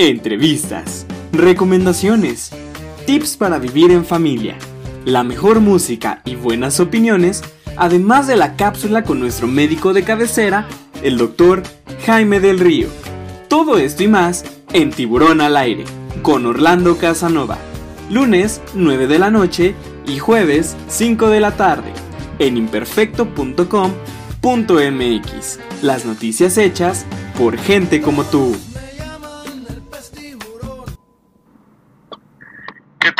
Entrevistas, recomendaciones, tips para vivir en familia, la mejor música y buenas opiniones, además de la cápsula con nuestro médico de cabecera, el doctor Jaime del Río. Todo esto y más en Tiburón al Aire, con Orlando Casanova. Lunes 9 de la noche y jueves 5 de la tarde en imperfecto.com.mx. Las noticias hechas por gente como tú.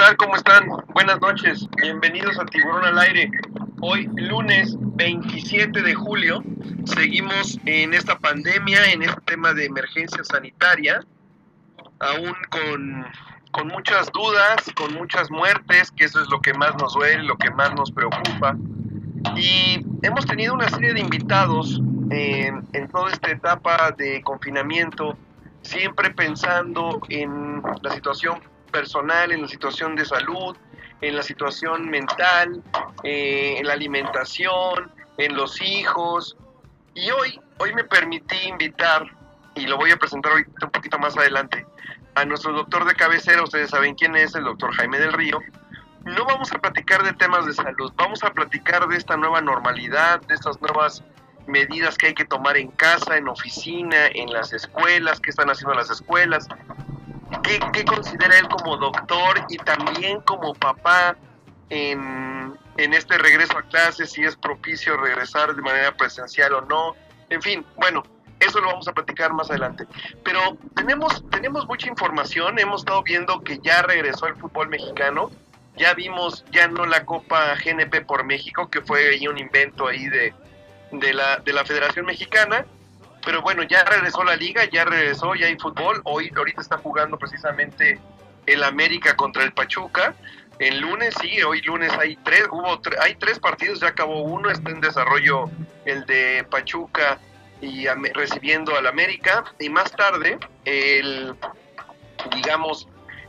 Tal? ¿Cómo están? Buenas noches. Bienvenidos a Tiburón al Aire. Hoy, lunes 27 de julio, seguimos en esta pandemia, en este tema de emergencia sanitaria, aún con, con muchas dudas, con muchas muertes, que eso es lo que más nos duele, lo que más nos preocupa. Y hemos tenido una serie de invitados en, en toda esta etapa de confinamiento, siempre pensando en la situación personal, en la situación de salud, en la situación mental, eh, en la alimentación, en los hijos. Y hoy, hoy me permití invitar, y lo voy a presentar ahorita un poquito más adelante, a nuestro doctor de cabecera, ustedes saben quién es, el doctor Jaime del Río. No vamos a platicar de temas de salud, vamos a platicar de esta nueva normalidad, de estas nuevas medidas que hay que tomar en casa, en oficina, en las escuelas, qué están haciendo las escuelas, ¿Qué, considera él como doctor y también como papá en, en este regreso a clases, si es propicio regresar de manera presencial o no? En fin, bueno, eso lo vamos a platicar más adelante. Pero tenemos, tenemos mucha información, hemos estado viendo que ya regresó el fútbol mexicano, ya vimos ya no la Copa GNP por México, que fue ahí un invento ahí de, de, la, de la Federación Mexicana, pero bueno, ya regresó la liga, ya regresó, ya hay fútbol. Hoy, ahorita está jugando precisamente el América contra el Pachuca. El lunes, sí, hoy lunes hay tres, hubo hay tres partidos, ya acabó uno, está en desarrollo el de Pachuca y recibiendo al América. Y más tarde, el, digamos,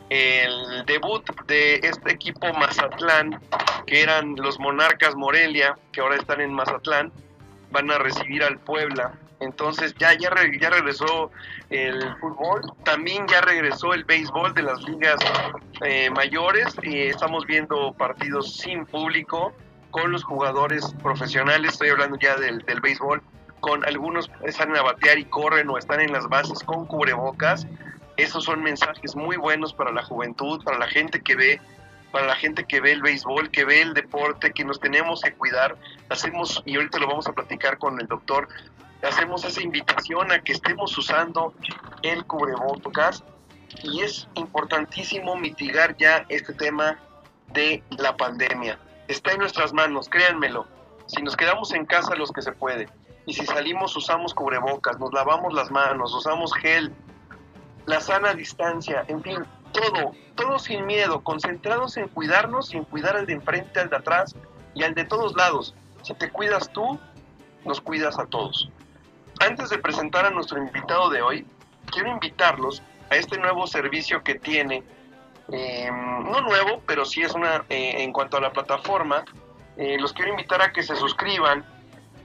el debut de este equipo Mazatlán, que eran los Monarcas Morelia, que ahora están en Mazatlán, van a recibir al Puebla entonces ya, ya, ya regresó el fútbol, también ya regresó el béisbol de las ligas eh, mayores y estamos viendo partidos sin público con los jugadores profesionales, estoy hablando ya del, del béisbol, con algunos están a batear y corren o están en las bases con cubrebocas. Esos son mensajes muy buenos para la juventud, para la gente que ve para la gente que ve el béisbol, que ve el deporte, que nos tenemos que cuidar. Hacemos, y ahorita lo vamos a platicar con el doctor, hacemos esa invitación a que estemos usando el cubrebocas y es importantísimo mitigar ya este tema de la pandemia. Está en nuestras manos, créanmelo. Si nos quedamos en casa los que se puede y si salimos usamos cubrebocas, nos lavamos las manos, usamos gel, la sana distancia, en fin, todo, todo sin miedo, concentrados en cuidarnos, sin cuidar al de enfrente, al de atrás y al de todos lados. Si te cuidas tú, nos cuidas a todos. Antes de presentar a nuestro invitado de hoy, quiero invitarlos a este nuevo servicio que tiene, em, no nuevo, pero sí es una, eh, en cuanto a la plataforma, eh, los quiero invitar a que se suscriban,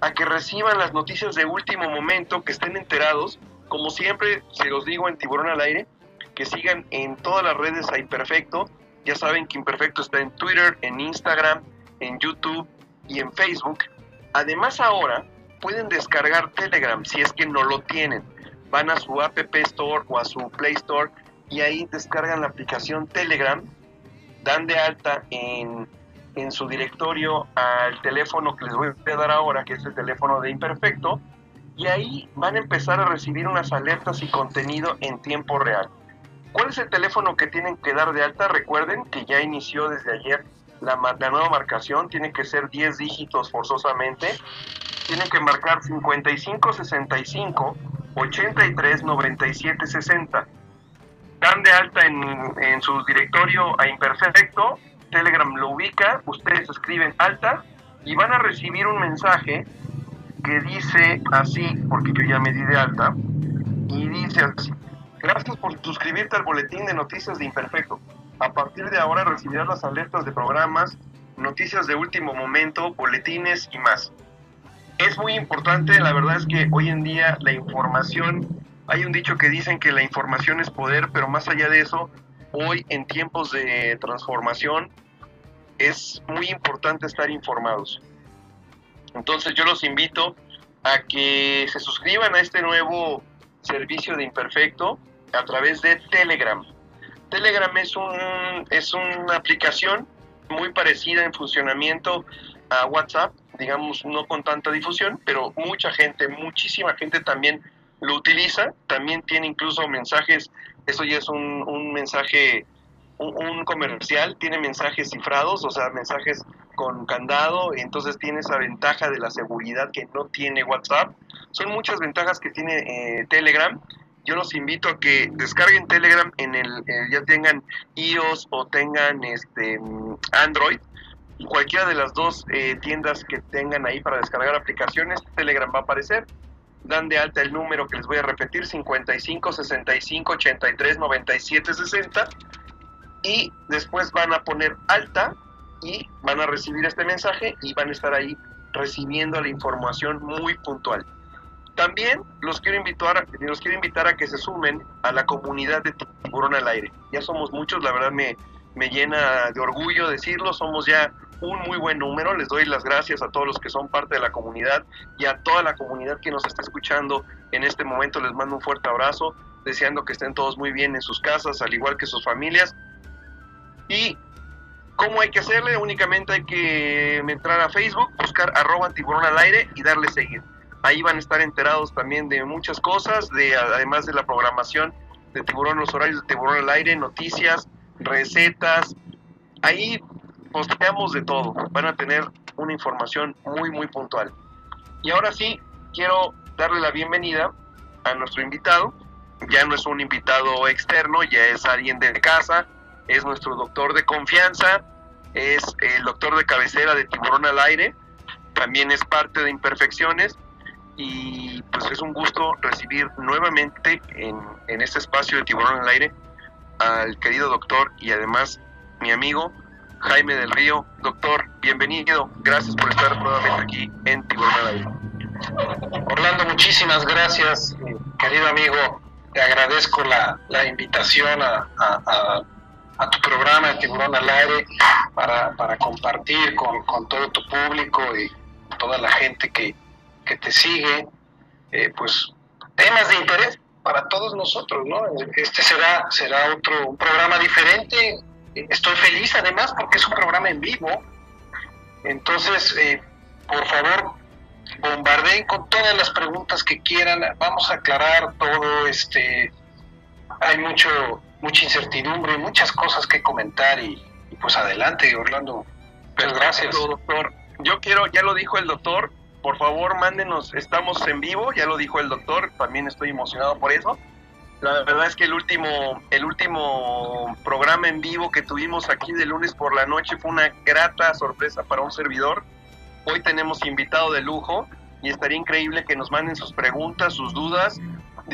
a que reciban las noticias de último momento, que estén enterados, como siempre se los digo en Tiburón al Aire, que sigan en todas las redes a Imperfecto, ya saben que Imperfecto está en Twitter, en Instagram, en YouTube y en Facebook. Además ahora pueden descargar Telegram si es que no lo tienen. Van a su App Store o a su Play Store y ahí descargan la aplicación Telegram, dan de alta en, en su directorio al teléfono que les voy a dar ahora, que es el teléfono de Imperfecto, y ahí van a empezar a recibir unas alertas y contenido en tiempo real. ¿Cuál es el teléfono que tienen que dar de alta? Recuerden que ya inició desde ayer la, la nueva marcación, tiene que ser 10 dígitos forzosamente tienen que marcar 55 65 83 97 60. Dan de alta en, en su directorio a Imperfecto, Telegram lo ubica, ustedes escriben alta y van a recibir un mensaje que dice así, porque yo ya me di de alta, y dice así, gracias por suscribirte al boletín de noticias de Imperfecto. A partir de ahora recibirás las alertas de programas, noticias de último momento, boletines y más es muy importante, la verdad es que hoy en día la información Hay un dicho que dicen que la información es poder, pero más allá de eso, hoy en tiempos de transformación es muy importante estar informados. Entonces yo los invito a que se suscriban a este nuevo servicio de Imperfecto a través de Telegram. Telegram es, un, es una aplicación muy parecida en funcionamiento a WhatsApp, digamos, no con tanta difusión, pero mucha gente, muchísima gente también lo utiliza. También tiene incluso mensajes, eso ya es un, un mensaje, un, comercial, tiene mensajes cifrados, o sea, mensajes con candado, entonces tiene esa ventaja de la seguridad que no tiene WhatsApp. Son muchas ventajas que tiene eh, Telegram. Yo los invito a que descarguen Telegram en el, eh, ya tengan iOS o tengan este Android, cualquiera de las dos eh, tiendas que tengan ahí para descargar aplicaciones, Telegram va a aparecer. Dan de alta el número que les voy a repetir, 55 65 83 97 60. Y después van a poner alta y van a recibir este mensaje y van a estar ahí recibiendo la información muy puntual. También los quiero invitar, los quiero invitar a que se sumen a la comunidad de Tiburón al Aire. Ya somos muchos, la verdad me, me llena de orgullo decirlo, somos ya un muy buen número. Les doy las gracias a todos los que son parte de la comunidad y a toda la comunidad que nos está escuchando en este momento. Les mando un fuerte abrazo, deseando que estén todos muy bien en sus casas, al igual que sus familias. Y ¿Cómo hay que hacerle? Únicamente hay que entrar a Facebook, buscar arroba tiburón al aire y darle seguir. Ahí van a estar enterados también de muchas cosas, de además de la programación de tiburón, los horarios de tiburón al aire, noticias, recetas. Ahí posteamos de todo. Van a tener una información muy, muy puntual. Y ahora sí, quiero darle la bienvenida a nuestro invitado. Ya no es un invitado externo, ya es alguien de casa, es nuestro doctor de confianza, es el doctor de cabecera de Tiburón al Aire, también es parte de Imperfecciones y pues es un gusto recibir nuevamente en, en este espacio de Tiburón al Aire al querido doctor y además mi amigo Jaime del Río. Doctor, bienvenido, gracias por estar nuevamente aquí en Tiburón al. Orlando, muchísimas gracias, querido amigo. Te agradezco la, la invitación a, a tu programa Tiburón al Aire para, para compartir con, con, todo tu público y toda la gente que, que te sigue, eh, pues temas de interés para todos nosotros, ¿no? Este será, será otro programa diferente. Estoy feliz además porque es un programa en vivo. Entonces, eh, por favor, bombardeen con todas las preguntas que quieran. Vamos a aclarar todo. Este, hay mucho mucha incertidumbre, muchas cosas que comentar y, pues adelante, Orlando. Pues gracias. Doctor. Yo quiero, ya lo dijo el doctor, por favor mándenos, estamos en vivo, ya lo dijo el doctor, también estoy emocionado por eso. La verdad es que el último, el último programa en vivo que tuvimos aquí de lunes por la noche fue una grata sorpresa para un servidor. Hoy tenemos invitado de lujo y estaría increíble que nos manden sus preguntas, sus dudas,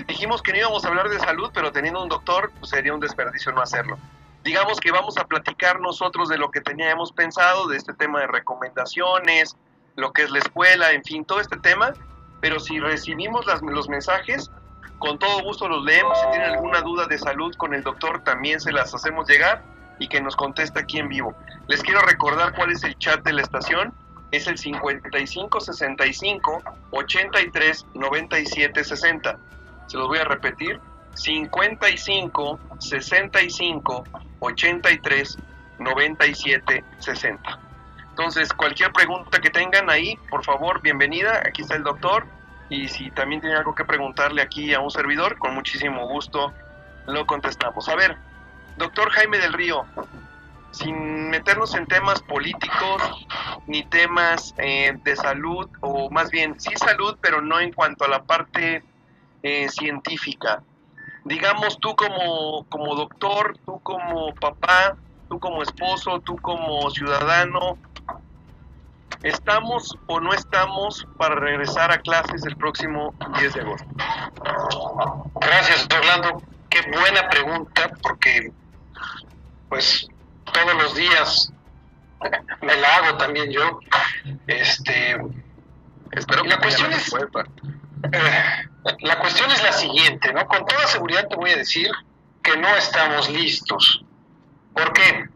dijimos que no íbamos a hablar de salud, pero teniendo un doctor, pues sería un desperdicio no hacerlo. Digamos que vamos a platicar nosotros de lo que teníamos pensado, de este tema de recomendaciones, lo que es la escuela, en fin, todo este tema, pero si recibimos las, los mensajes, con todo gusto los leemos, si tienen alguna duda de salud con el doctor, también se las hacemos llegar y que nos conteste aquí en vivo. Les quiero recordar cuál es el chat de la estación, es el 55 65 83 97 60 se los voy a repetir, 55 65 83 97 60. Entonces, cualquier pregunta que tengan ahí, por favor, bienvenida. Aquí está el doctor. Y si también tiene algo que preguntarle aquí a un servidor, con muchísimo gusto lo contestamos. A ver, doctor Jaime del Río, sin meternos en temas políticos ni temas eh, de salud, o más bien sí salud, pero no en cuanto a la parte eh, científica. Digamos, tú como, como doctor, tú como papá, tú como esposo, tú como ciudadano, ¿estamos o no estamos para regresar a clases el próximo 10 de agosto? Gracias, Orlando. Qué buena pregunta, porque pues todos los días me la hago también yo. Este, Espero que la cuestión es, Eh, la cuestión es la siguiente, ¿no? Con toda seguridad te voy a decir que no estamos listos. ¿Por qué?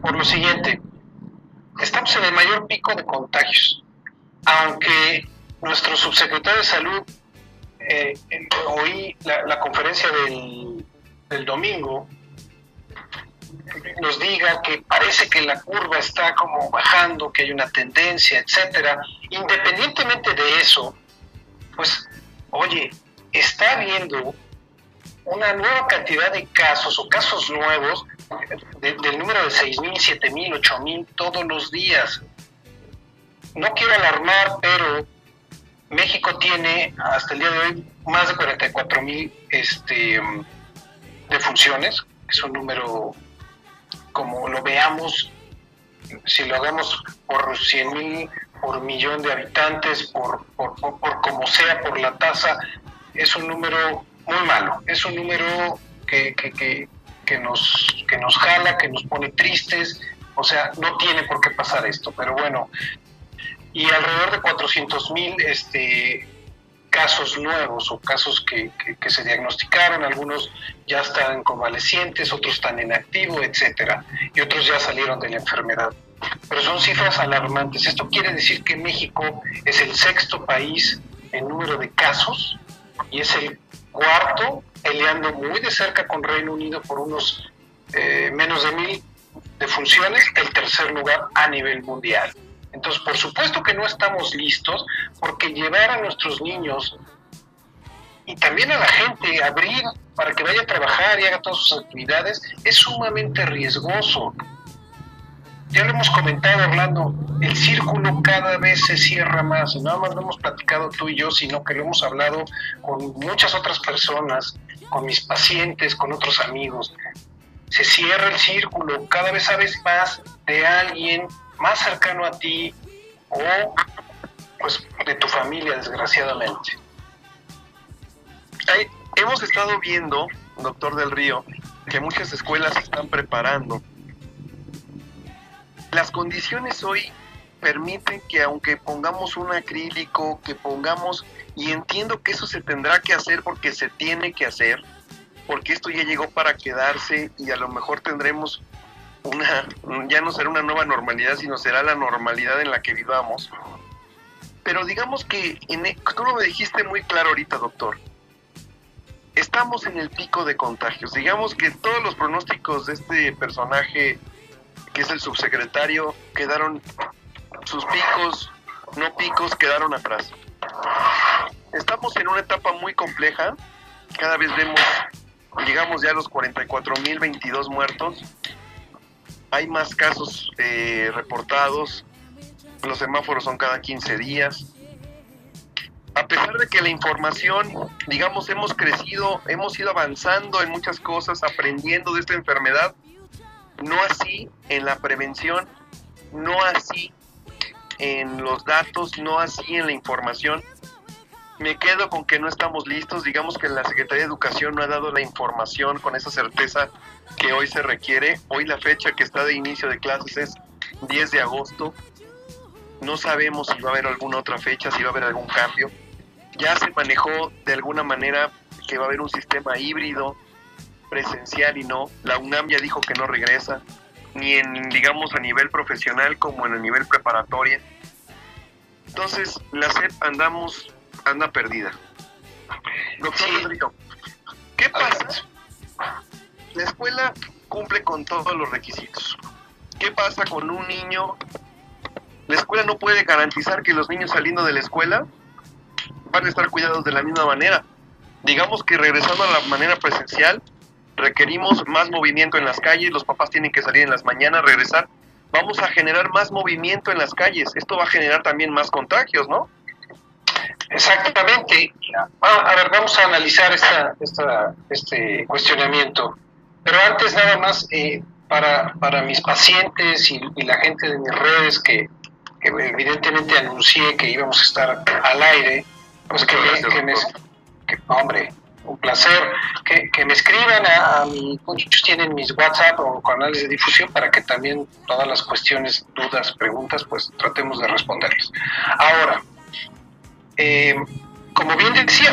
Por lo siguiente, estamos en el mayor pico de contagios, aunque nuestro subsecretario de Salud, eh, oí la, conferencia del, del domingo, nos diga que parece que la curva está como bajando, que hay una tendencia, etcétera, independientemente de eso, pues, oye, está habiendo una nueva cantidad de casos o casos nuevos del número de 6.000, 7.000, 8.000 todos los días. No quiero alarmar, pero México tiene hasta el día de hoy más de 44.000 este, defunciones, que es un número como lo veamos, si lo hagamos por 100 mil, por millón de habitantes, por, por, por, como sea, por la tasa, es un número muy malo, es un número que, que, que, nos, que nos jala, que nos pone tristes, o sea, no tiene por qué pasar esto, pero bueno, y alrededor de 400 mil este, casos nuevos o casos que, se diagnosticaron, algunos ya están convalecientes, otros están en activo, etcétera, y otros ya salieron de la enfermedad. Pero son cifras alarmantes. Esto quiere decir que México es el sexto país en número de casos y es el cuarto, peleando muy de cerca con Reino Unido por unos eh, menos de mil defunciones, el tercer lugar a nivel mundial. Entonces, por supuesto que no estamos listos porque llevar a nuestros niños y también a la gente, abrir para que vaya a trabajar y haga todas sus actividades, es sumamente riesgoso. Ya lo hemos comentado hablando, el círculo cada vez se cierra más, y nada más lo hemos platicado tú y yo, sino que lo hemos hablado con muchas otras personas, con mis pacientes, con otros amigos. Se cierra el círculo, cada vez sabes más de alguien más cercano a ti o pues de tu familia, desgraciadamente. hemos estado viendo, doctor del Río, que muchas escuelas están preparando. Las condiciones hoy permiten que aunque pongamos un acrílico, que pongamos, y entiendo que eso se tendrá que hacer porque se tiene que hacer, porque esto ya llegó para quedarse y a lo mejor tendremos una, ya no será una nueva normalidad, sino será la normalidad en la que vivamos. Pero digamos que en, e, tú lo dijiste muy claro ahorita, doctor. Estamos en el pico de contagios. Digamos que todos los pronósticos de este personaje, que es el subsecretario, quedaron, sus picos, no picos, quedaron atrás. Estamos en una etapa muy compleja. Cada vez vemos, llegamos ya a los 44.022 muertos hay más casos eh, reportados, los semáforos son cada 15 días. A pesar de que la información, digamos, hemos crecido, hemos ido avanzando en muchas cosas, aprendiendo de esta enfermedad, no así en la prevención, no así en los datos, no así en la información. Me quedo con que no estamos listos, digamos que la Secretaría de Educación no ha dado la información con esa certeza que hoy se requiere. Hoy la fecha que está de inicio de clases es 10 de agosto. No sabemos si va a haber alguna otra fecha, si va a haber algún cambio. Ya se manejó de alguna manera que va a haber un sistema híbrido, presencial y no. La UNAM ya dijo que no regresa, ni en, digamos, a nivel profesional como en el nivel preparatoria. Entonces, la SEP andamos anda perdida. Doctor Rodrigo, ¿qué pasa? La escuela cumple con todos los requisitos. ¿Qué pasa con un niño? La escuela no puede garantizar que los niños saliendo de la escuela van a estar cuidados de la misma manera. Digamos que regresando a la manera presencial, requerimos más movimiento en las calles, los papás tienen que salir en las mañanas, regresar. Vamos a generar más movimiento en las calles. Esto va a generar también más contagios, ¿no? Exactamente. A ver, vamos a analizar esta, este cuestionamiento. Pero antes nada más, eh, para, para mis pacientes y, la gente de mis redes que, evidentemente anuncié que íbamos a estar al aire, pues que, me, hombre, un placer, que, me escriban a, a muchos tienen mis WhatsApp o canales de difusión para que también todas las cuestiones, dudas, preguntas, pues tratemos de responderles. Ahora, eh, como bien decía,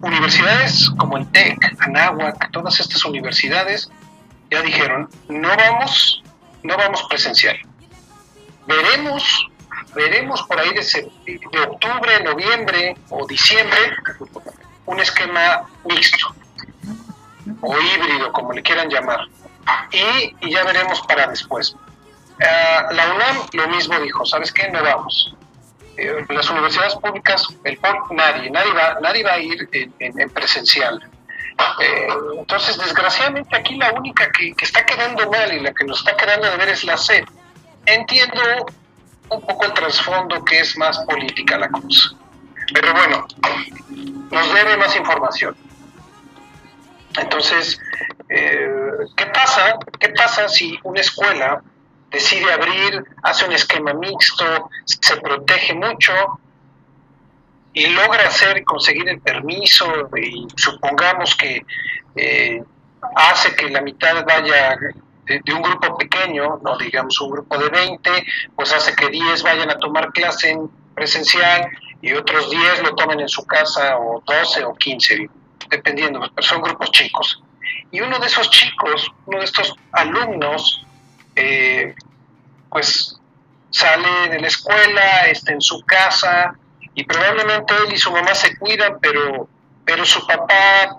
universidades como el TEC, Anáhuac, todas estas universidades ya dijeron, no vamos, no vamos presencial. Veremos, veremos por ahí de, de octubre, noviembre o diciembre un esquema mixto o híbrido, como le quieran llamar. Y, ya veremos para después. Uh, la UNAM lo mismo dijo, ¿sabes qué? No vamos. Eh, las universidades públicas, el nadie, nadie va, nadie va a ir en, presencial. Eh, entonces, desgraciadamente aquí la única que, que, está quedando mal y la que nos está quedando de ver es la SED. Entiendo un poco el trasfondo que es más política la cosa. Pero bueno, nos debe más información. Entonces, eh, ¿qué pasa? ¿Qué pasa si una escuela decide abrir, hace un esquema mixto, se protege mucho y logra hacer conseguir el permiso y supongamos que eh, hace que la mitad vaya de, un grupo pequeño, no digamos un grupo de 20, pues hace que 10 vayan a tomar clase en presencial y otros 10 lo tomen en su casa o 12 o 15 dependiendo, pero son grupos chicos. Y uno de esos chicos, uno de estos alumnos, eh, pues sale de la escuela, está en su casa y probablemente él y su mamá se cuidan, pero, pero su papá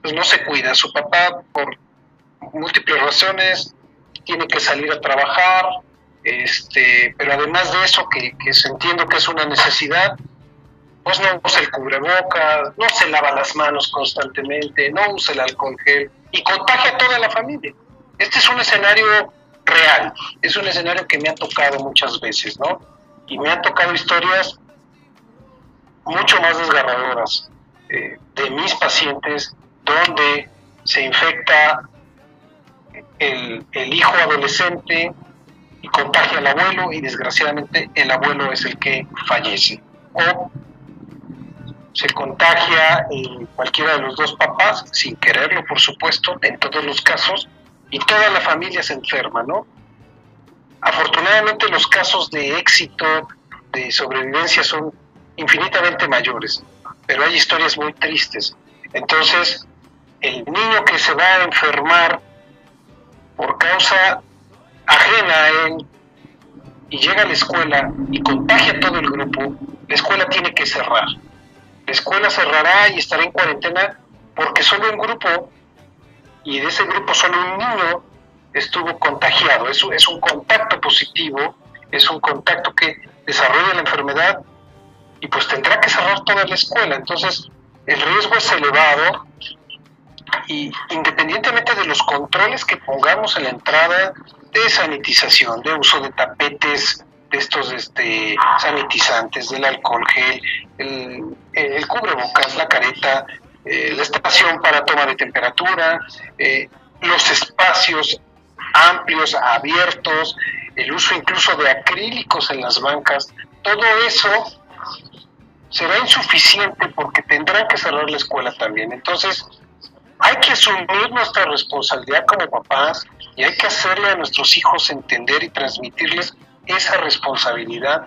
pues no se cuida. Su papá por múltiples razones tiene que salir a trabajar, este, pero además de eso, que, que entiendo que es una necesidad, pues no usa el cubrebocas, no se lava las manos constantemente, no usa el alcohol gel y contagia a toda la familia. Este es un escenario real, es un escenario que me ha tocado muchas veces, ¿no? Y me han tocado historias mucho más desgarradoras eh, de mis pacientes donde se infecta el, hijo adolescente contagia al abuelo y desgraciadamente el abuelo es el que fallece. O se contagia en cualquiera de los dos papás, sin quererlo, por supuesto, en todos los casos, y toda la familia se enferma, ¿no? Afortunadamente los casos de éxito, de sobrevivencia son infinitamente mayores, pero hay historias muy tristes. Entonces, el niño que se va a enfermar por causa ajena a él y llega a la escuela y contagia a todo el grupo, la escuela tiene que cerrar la escuela cerrará y estará en cuarentena porque solo un grupo, y de ese grupo solo un niño estuvo contagiado. Es, es un contacto positivo, es un contacto que desarrolla la enfermedad y pues tendrá que cerrar toda la escuela. Entonces, el riesgo es elevado y independientemente de los controles que pongamos en la entrada de sanitización, de uso de tapetes, de estos este, sanitizantes, del alcohol gel, el, el cubrebocas, la careta, eh, la estación para toma de temperatura, eh, los espacios amplios, abiertos, el uso incluso de acrílicos en las bancas, todo eso será insuficiente porque tendrán que cerrar la escuela también. Entonces, hay que asumir nuestra responsabilidad como papás y hay que hacerle a nuestros hijos entender y transmitirles esa responsabilidad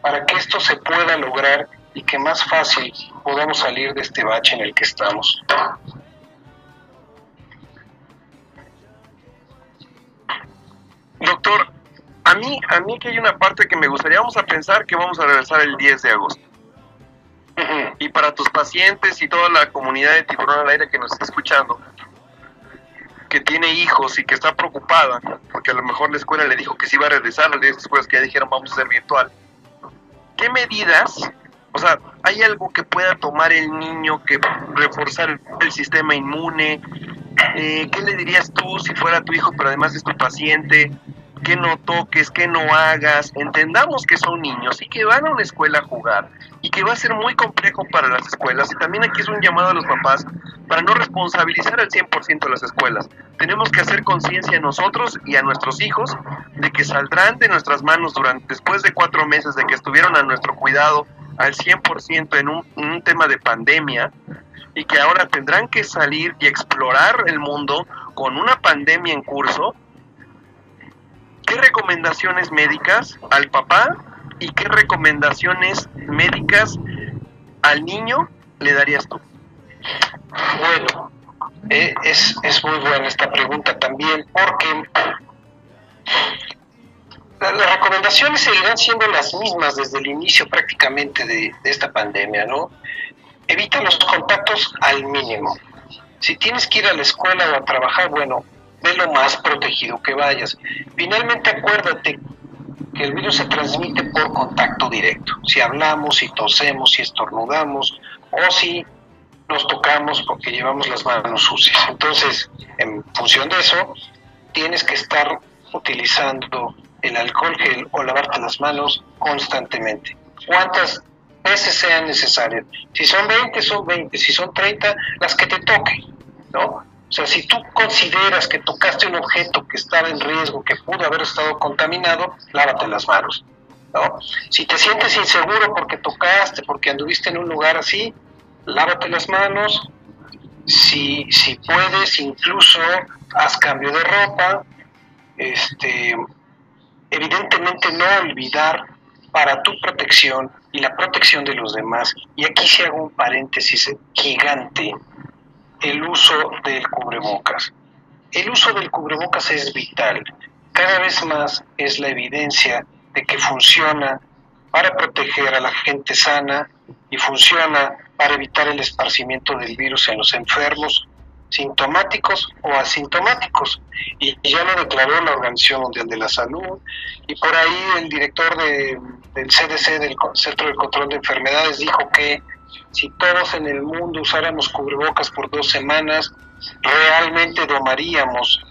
para que esto se pueda lograr y que más fácil podamos salir de este bache en el que estamos. Doctor, a mí, a mí que hay una parte que me gustaría, vamos a pensar que vamos a regresar el 10 de agosto. Y para tus pacientes y toda la comunidad de Tiburón al Aire que nos está escuchando, que tiene hijos y que está preocupada, porque a lo mejor la escuela le dijo que se iba a regresar las 10 escuelas que ya dijeron vamos a hacer virtual. ¿Qué medidas o sea, ¿hay algo que pueda tomar el niño que reforzar el sistema inmune? Eh, ¿Qué le dirías tú si fuera tu hijo, pero además es tu paciente? Que no toques, que no hagas. Entendamos que son niños y que van a una escuela a jugar y que va a ser muy complejo para las escuelas. Y también aquí es un llamado a los papás para no responsabilizar al 100% a las escuelas. Tenemos que hacer conciencia a nosotros y a nuestros hijos de que saldrán de nuestras manos durante después de cuatro meses de que estuvieron a nuestro cuidado al 100% en un, en un tema de pandemia y que ahora tendrán que salir y explorar el mundo con una pandemia en curso ¿qué recomendaciones médicas al papá y qué recomendaciones médicas al niño le darías tú? Bueno, eh, es, es muy buena esta pregunta también porque las recomendaciones seguirán siendo las mismas desde el inicio prácticamente de, esta pandemia, ¿no? Evita los contactos al mínimo. Si tienes que ir a la escuela o a trabajar, bueno, ve lo más protegido que vayas. Finalmente acuérdate que el virus se transmite por contacto directo. Si hablamos, si tosemos, si estornudamos o si nos tocamos porque llevamos las manos sucias. Entonces, en función de eso, tienes que estar utilizando el alcohol gel o lavarte las manos constantemente. ¿Cuántas veces sean necesarias? Si son 20, son 20. Si son 30, las que te toquen, ¿no? O sea, si tú consideras que tocaste un objeto que estaba en riesgo, que pudo haber estado contaminado, lávate las manos, ¿no? Si te sientes inseguro porque tocaste, porque anduviste en un lugar así, lávate las manos. Si, si puedes, incluso haz cambio de ropa, este, evidentemente no olvidar para tu protección y la protección de los demás, y aquí se hago un paréntesis gigante, el uso del cubrebocas. El uso del cubrebocas es vital. Cada vez más es la evidencia de que funciona para proteger a la gente sana y funciona para evitar el esparcimiento del virus en los enfermos sintomáticos o asintomáticos. Y ya lo declaró la Organización Mundial de la Salud y por ahí el director de, del CDC, del Centro de Control de Enfermedades, dijo que si todos en el mundo usáramos cubrebocas por dos semanas, realmente domaríamos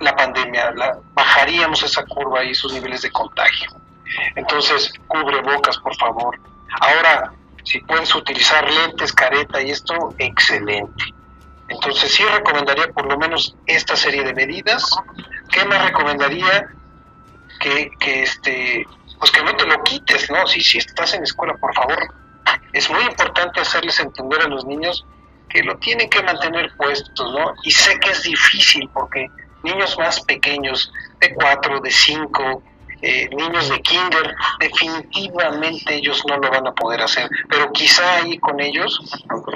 la pandemia, bajaríamos esa curva y esos niveles de contagio. Entonces, cubrebocas, por favor. Ahora, si puedes utilizar lentes, careta y esto, excelente. Entonces sí recomendaría por lo menos esta serie de medidas. ¿Qué me recomendaría? Que, que este, pues que no te lo quites, ¿no? Si, si estás en escuela, por favor, es muy importante hacerles entender a los niños que lo tienen que mantener puestos, ¿no? Y sé que es difícil porque niños más pequeños, de cuatro, de cinco, eh, niños de kinder, definitivamente ellos no lo van a poder hacer, pero quizá ahí con ellos,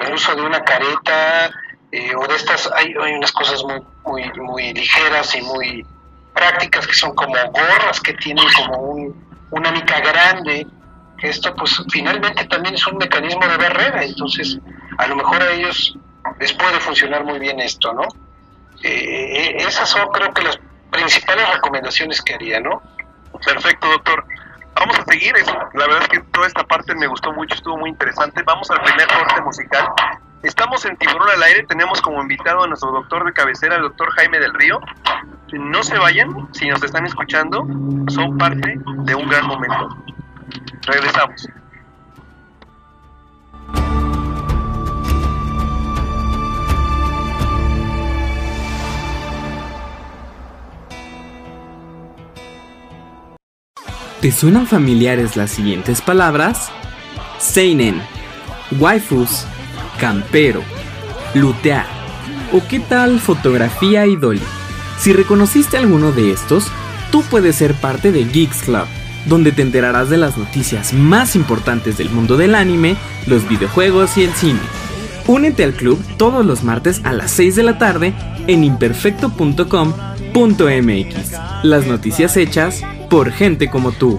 el uso de una careta, eh, o de estas hay, hay unas cosas muy, muy, muy ligeras y muy prácticas que son como gorras que tienen como un, una mica grande esto pues finalmente también es un mecanismo de barrera entonces a lo mejor a ellos les puede funcionar muy bien esto no eh, esas son creo que las principales recomendaciones que haría no perfecto doctor. Vamos a seguir la verdad es que toda esta parte me gustó mucho estuvo muy interesante. Vamos al primer corte musical. Estamos en Tiburón al Aire, tenemos como invitado a nuestro doctor de cabecera, el doctor Jaime del Río. No se vayan, si nos están escuchando, son parte de un gran momento. Regresamos. ¿Te suenan familiares las siguientes palabras? Seinen, waifus, campero, lutear o qué tal fotografía y. Si reconociste alguno de estos, tú puedes ser parte de Geeks Club, donde te enterarás de las noticias más importantes del mundo del anime, los videojuegos y el cine. Únete al club todos los martes a las 6 de la tarde en imperfecto.com.mx. Las noticias hechas por gente como tú.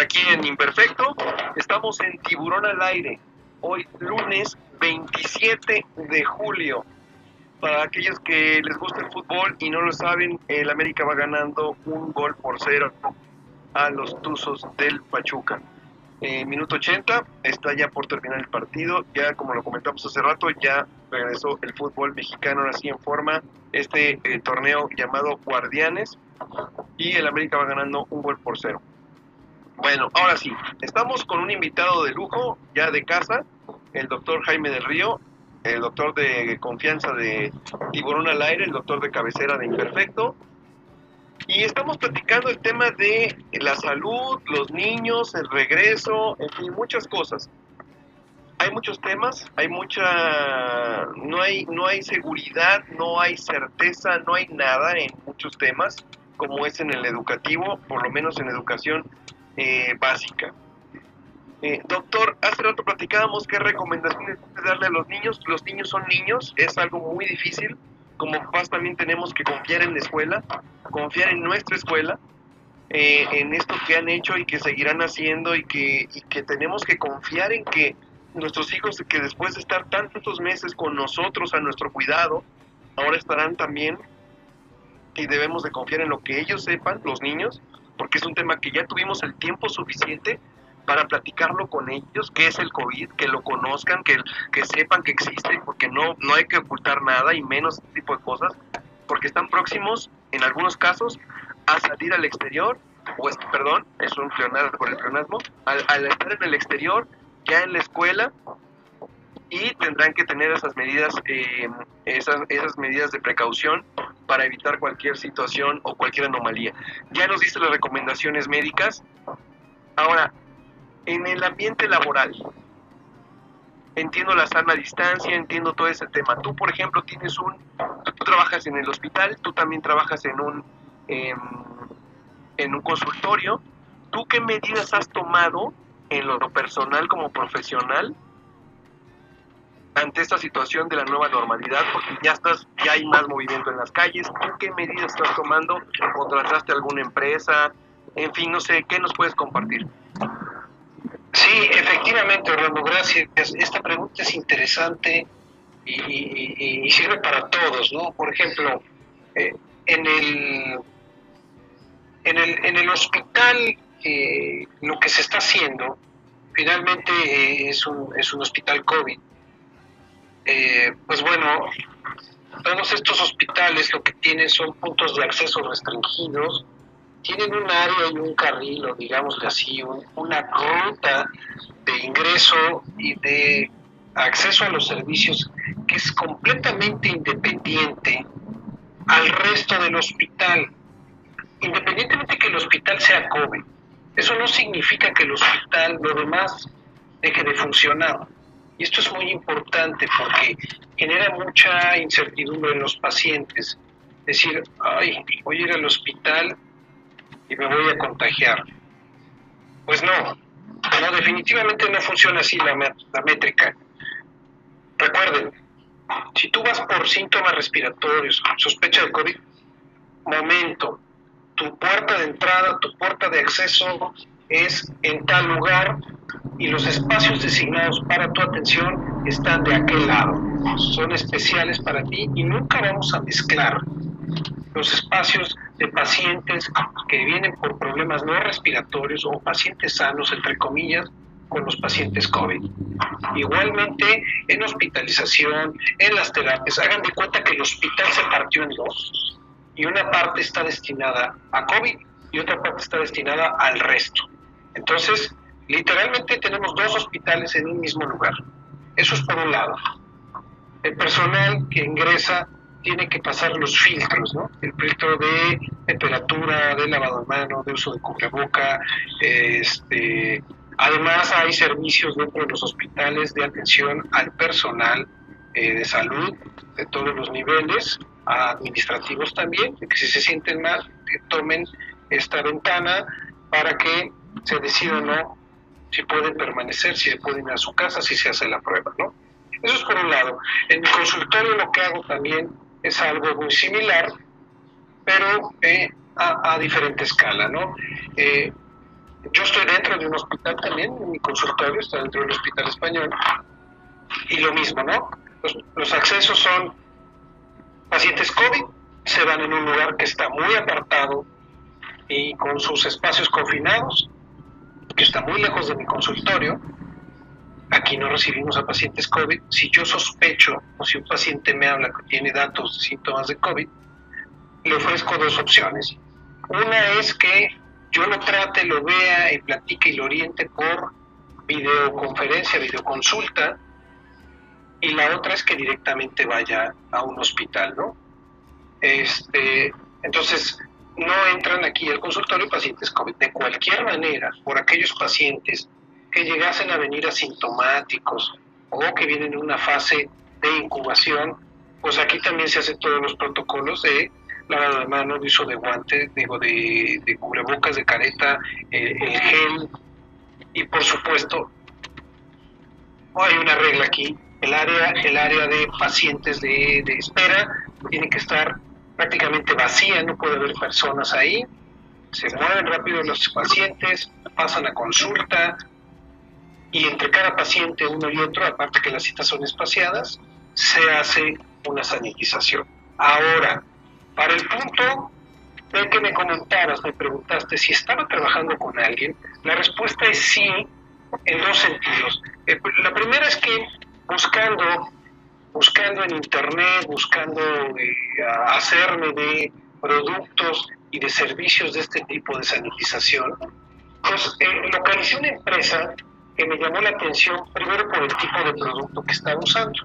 aquí en Imperfecto. Estamos en Tiburón al aire, hoy lunes 27 de julio. Para aquellos que les gusta el fútbol y no lo saben, el América va ganando un gol por cero a los Tuzos del Pachuca. Eh, minuto 80, está ya por terminar el partido. Ya como lo comentamos hace rato, ya regresó el fútbol mexicano ahora sí en forma. Este eh, torneo llamado Guardianes y el América va ganando un gol por cero. Bueno, ahora sí, estamos con un invitado de lujo, ya de casa, el doctor Jaime del Río, el doctor de confianza de Tiburón al Aire, el doctor de cabecera de Imperfecto. Y estamos platicando el tema de la salud, los niños, el regreso, en fin, muchas cosas. Hay muchos temas, hay mucha, no hay, no hay seguridad, no hay certeza, no hay nada en muchos temas, como es en el educativo, por lo menos en educación eh, básica. Eh, doctor, hace rato platicábamos qué recomendaciones darle a los niños. Los niños son niños, es algo muy difícil. Como papás también tenemos que confiar en la escuela, confiar en nuestra escuela, eh, en esto que han hecho y que seguirán haciendo y que, y que tenemos que confiar en que nuestros hijos, que después de estar tantos meses con nosotros a nuestro cuidado, ahora estarán también y debemos de confiar en lo que ellos sepan, los niños, porque es un tema que ya tuvimos el tiempo suficiente para platicarlo con ellos, qué es el COVID, que lo conozcan, que, que sepan que existe, porque no, no hay que ocultar nada y menos este tipo de cosas, porque están próximos, en algunos casos, a salir al exterior, o es, perdón, es un pleonasmo por el pleonasmo, al estar en el exterior, ya en la escuela, y tendrán que tener esas medidas, eh, esas, esas medidas de precaución para evitar cualquier situación o cualquier anomalía. Ya nos diste las recomendaciones médicas. Ahora, en el ambiente laboral, entiendo la sana distancia, entiendo todo ese tema. Tú, por ejemplo, tienes un, tú trabajas en el hospital, tú también trabajas en un, eh, en un consultorio. ¿Tú qué medidas has tomado en lo personal como profesional ante esta situación de la nueva normalidad? Porque ya estás, ya hay más movimiento en las calles. ¿Tú qué medidas estás tomando? ¿Contrataste alguna empresa? En fin, no sé, ¿qué nos puedes compartir? Sí, efectivamente, Orlando, gracias. Esta pregunta es interesante y sirve para todos, ¿no? Por ejemplo, eh, en el en el, en el hospital eh, lo que se está haciendo finalmente eh, es, un, es un hospital COVID. Eh, pues bueno, todos estos hospitales lo que tienen son puntos de acceso restringidos, tienen un área y un carril, o digámosle así, un- una ruta de ingreso y de acceso a los servicios que es completamente independiente al resto del hospital independientemente que el hospital sea COVID, eso no significa que el hospital, lo demás, deje de funcionar. Y esto es muy importante porque genera mucha incertidumbre en los pacientes. Decir, ay, voy a ir al hospital y me voy a contagiar. Pues no, no, definitivamente no funciona así la, la métrica. Recuerden, si tú vas por síntomas respiratorios, sospecha de COVID, momento, tu puerta de entrada, tu puerta de acceso es en tal lugar y los espacios designados para tu atención están de aquel lado. Son especiales para ti y nunca vamos a mezclar los espacios de pacientes que vienen por problemas no respiratorios o pacientes sanos, entre comillas, con los pacientes COVID. Igualmente, en hospitalización, en las terapias, hagan de cuenta que el hospital se partió en dos y una parte está destinada a COVID y otra parte está destinada al resto. Entonces, literalmente tenemos dos hospitales en un mismo lugar. Eso es por un lado. El personal que ingresa tiene que pasar los filtros, ¿no? El filtro de temperatura, de lavado de mano, de uso de cubreboca. Este, además, hay servicios dentro de los hospitales de atención al personal eh, de salud de todos los niveles, administrativos también, que si se sienten mal, tomen esta ventana para que se decida o no si pueden permanecer, si pueden ir a su casa, si se hace la prueba, ¿no? Eso es por un lado. En mi consultorio lo que hago también es algo muy similar, pero eh, a, a diferente escala, ¿no? Eh, yo estoy dentro de un hospital también, en mi consultorio está dentro del hospital español, y lo mismo, ¿no? Los, los accesos son pacientes COVID, se van en un lugar que está muy apartado y con sus espacios confinados, que está muy lejos de mi consultorio. Aquí no recibimos a pacientes COVID. Si yo sospecho o si un paciente me habla que tiene datos de síntomas de COVID, le ofrezco dos opciones. Una es que yo lo trate, lo vea y platique y lo oriente por videoconferencia, videoconsulta, y la otra es que directamente vaya a un hospital, ¿no? Este, entonces, no entran aquí al consultorio pacientes COVID. De cualquier manera, por aquellos pacientes que llegasen a venir asintomáticos o que vienen en una fase de incubación, pues aquí también se hacen todos los protocolos de lavado de manos, de uso de guantes, digo, de, de cubrebocas, de careta, eh, el gel y por supuesto hay una regla aquí, el área, el área de pacientes de, de espera tiene que estar prácticamente vacía, no puede haber personas ahí, se mueven rápido los pacientes, pasan a consulta y entre cada paciente uno y otro, aparte que las citas son espaciadas, se hace una sanitización. Ahora, para el punto del que me comentabas, me preguntaste si estaba trabajando con alguien, la respuesta es sí, en dos sentidos. Eh, La primera es que buscando, buscando en internet, buscando eh, hacerme de productos y de servicios de este tipo de sanitización, pues eh, localicé una empresa que me llamó la atención primero por el tipo de producto que estaba usando,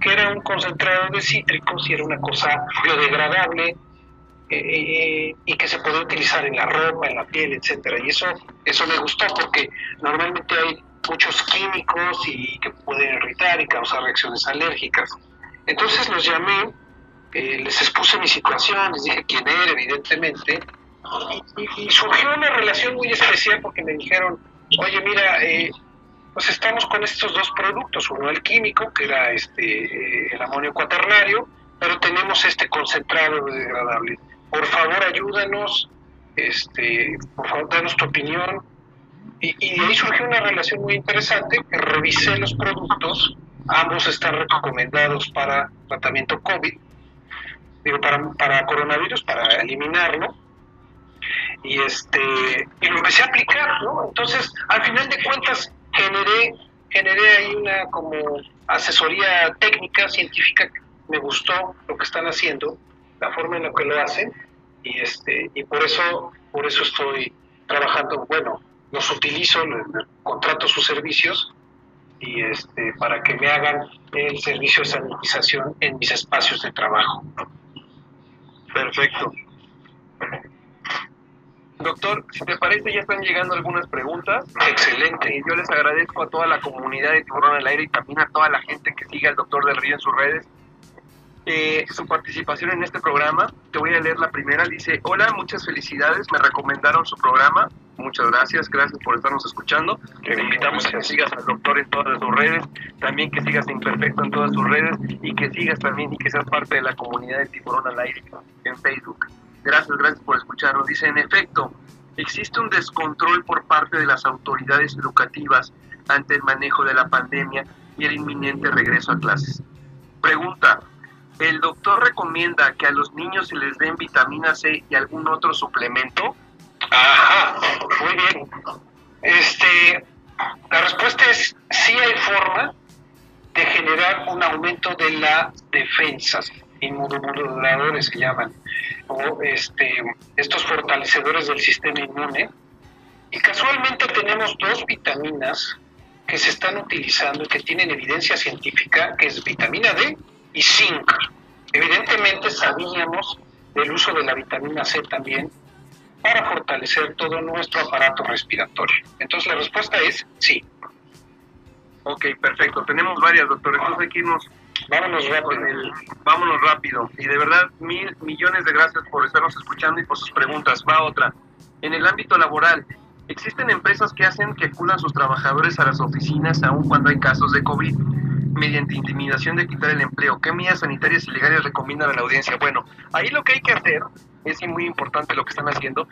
que era un concentrado de cítricos y era una cosa biodegradable eh, eh, y que se puede utilizar en la ropa, en la piel, etcétera. Y eso, eso me gustó porque normalmente hay muchos químicos y que pueden irritar y causar reacciones alérgicas. Entonces los llamé, eh, les expuse mi situación, les dije quién era, evidentemente, y- surgió una relación muy especial porque me dijeron, oye, mira, eh, pues estamos con estos dos productos, uno el químico, que era este eh, el amonio cuaternario, pero tenemos este concentrado biodegradable. Por favor, ayúdanos, este, por favor, danos tu opinión. Y, y ahí surgió una relación muy interesante, que revisé los productos, ambos están recomendados para tratamiento COVID, digo, para, para coronavirus, para eliminarlo, y este y lo empecé a aplicar, ¿no? Entonces, al final de cuentas, generé, generé ahí una como asesoría técnica, científica, me gustó lo que están haciendo, la forma en la que lo hacen, y este, y por eso, por eso estoy trabajando, bueno, los utilizo, le- le contrato sus servicios y este para que me hagan el servicio de sanitización en mis espacios de trabajo. Perfecto. Doctor, si te parece, ya están llegando algunas preguntas. Excelente. Y yo les agradezco a toda la comunidad de Tiburón al Aire y también a toda la gente que sigue al Doctor del Río en sus redes. Eh, su participación en este programa. Te voy a leer la primera. Dice, hola, muchas felicidades, me recomendaron su programa. Muchas gracias, gracias por estarnos escuchando. Te invitamos a que sigas al doctor en todas sus redes, también que sigas Imperfecto en todas sus redes y que sigas también y que seas parte de la comunidad de Tiburón al Aire en Facebook. Gracias, gracias por escucharnos. Dice, en efecto, existe un descontrol por parte de las autoridades educativas ante el manejo de la pandemia y el inminente regreso a clases. Pregunta, ¿el doctor recomienda que a los niños se les den vitamina C y algún otro suplemento? Ajá, muy bien. Este, la respuesta es sí hay forma de generar un aumento de las defensas, inmunomoduladores se llaman, o este, estos fortalecedores del sistema inmune. Y casualmente tenemos dos vitaminas que se están utilizando y que tienen evidencia científica, que es vitamina D y zinc. Evidentemente sabíamos del uso de la vitamina C también para fortalecer todo nuestro aparato respiratorio. Entonces la respuesta es sí. Ok, perfecto. Tenemos varias, doctor. Entonces hay que irnos Vámonos rápido. el... Vámonos rápido. Y de verdad, mil millones de gracias por estarnos escuchando y por sus preguntas. Va otra. En el ámbito laboral, existen empresas que hacen que acudan sus trabajadores a las oficinas aun cuando hay casos de COVID mediante intimidación de quitar el empleo. ¿Qué medidas sanitarias y legales recomiendan a la audiencia? Bueno, ahí lo que hay que hacer, es muy importante lo que están haciendo,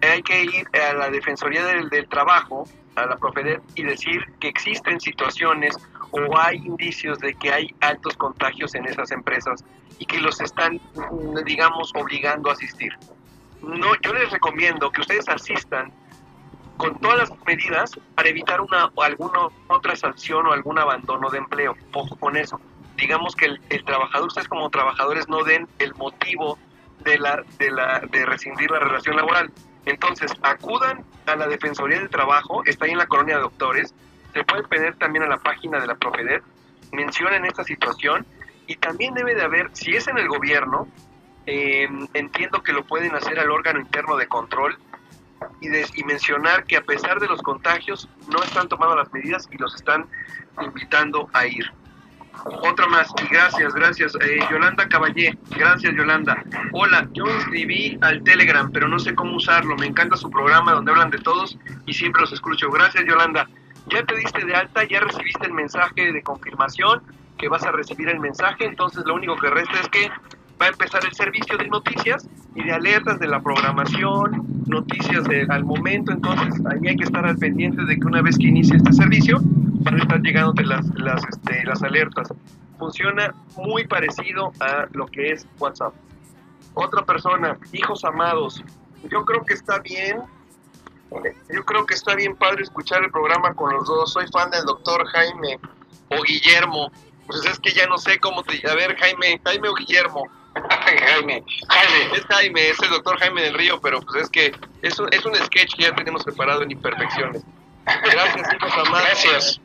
hay que ir a la Defensoría del, del Trabajo, a la Profedet, y decir que existen situaciones o hay indicios de que hay altos contagios en esas empresas y que los están, mm, digamos, obligando a asistir. No, yo les recomiendo que ustedes asistan con todas las medidas para evitar una o alguna otra sanción o algún abandono de empleo. Ojo con eso. Digamos que el, trabajador, ustedes como trabajadores no den el motivo de la de la de rescindir la relación laboral. Entonces, acudan a la Defensoría del Trabajo, está ahí en la colonia de doctores, se puede pedir también a la página de la Profedet, mencionen esta situación y también debe de haber, si es en el gobierno, eh, entiendo que lo pueden hacer al órgano interno de control y, de- y mencionar que a pesar de los contagios no están tomando las medidas y los están invitando a ir. Otra más, y gracias, gracias. Eh, Yolanda Caballé, gracias Yolanda. Hola, yo me inscribí al Telegram, pero no sé cómo usarlo. Me encanta su programa donde hablan de todos y siempre los escucho. Gracias Yolanda. Ya te diste de alta, ya recibiste el mensaje de confirmación que vas a recibir el mensaje, entonces lo único que resta es que va a empezar el servicio de noticias y de alertas de la programación, noticias de, al momento, entonces ahí hay que estar al pendiente de que una vez que inicie este servicio van a estar llegando las, las, este, las alertas. Funciona muy parecido a lo que es WhatsApp. Otra persona, hijos amados, yo creo que está bien, yo creo que está bien padre escuchar el programa con los dos. Soy fan del doctor Jaime o Guillermo. Pues es que ya no sé cómo te... A ver, Jaime, Jaime o Guillermo. Jaime, Jaime, Es Jaime, es el doctor Jaime del Río, pero pues es que es un, es un sketch que ya tenemos preparado en imperfecciones. Gracias, hijos amados. gracias.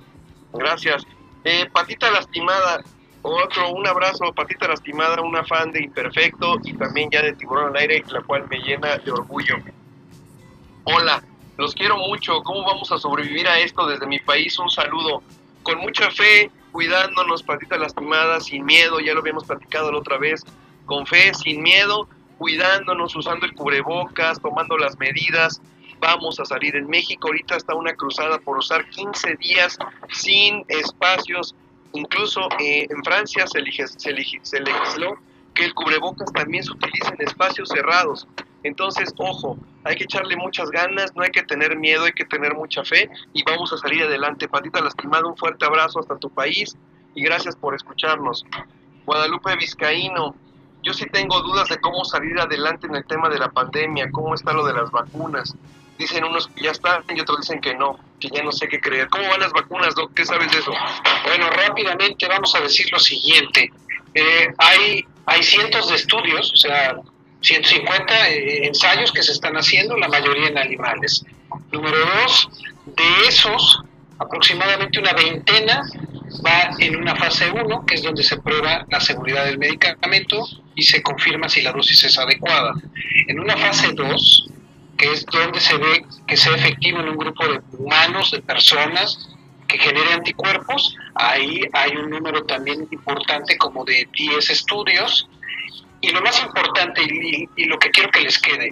Gracias. Eh, Patita Lastimada, otro, un abrazo, Patita Lastimada, una fan de Imperfecto y también ya de Tiburón al Aire, la cual me llena de orgullo. Hola, los quiero mucho. ¿Cómo vamos a sobrevivir a esto desde mi país? Un saludo. Con mucha fe, cuidándonos, Patita Lastimada, sin miedo, ya lo habíamos platicado la otra vez. Con fe, sin miedo, cuidándonos, usando el cubrebocas, tomando las medidas. Vamos a salir. En México ahorita está una cruzada por usar 15 días sin espacios. Incluso eh, en Francia se, se se legisló que el cubrebocas también se utiliza en espacios cerrados. Entonces, ojo, hay que echarle muchas ganas, no hay que tener miedo, hay que tener mucha fe y vamos a salir adelante. Patita lastimada, un fuerte abrazo hasta tu país y gracias por escucharnos. Guadalupe Vizcaíno, yo sí tengo dudas de cómo salir adelante en el tema de la pandemia, cómo está lo de las vacunas. Dicen unos que ya están y otros dicen que no, que ya no sé qué creer. ¿Cómo van las vacunas, Doc? ¿Qué sabes de eso? Bueno, rápidamente vamos a decir lo siguiente. Eh, hay, hay cientos de estudios, o sea, 150 eh, ensayos que se están haciendo, la mayoría en animales. Número dos, de esos, aproximadamente una veintena va en una fase 1, que es donde se prueba la seguridad del medicamento y se confirma si la dosis es adecuada. En una fase 2, que es donde se ve que sea efectivo en un grupo de humanos, de personas, que genere anticuerpos, ahí hay un número también importante como de 10 estudios. Y lo más importante y, lo que quiero que les quede,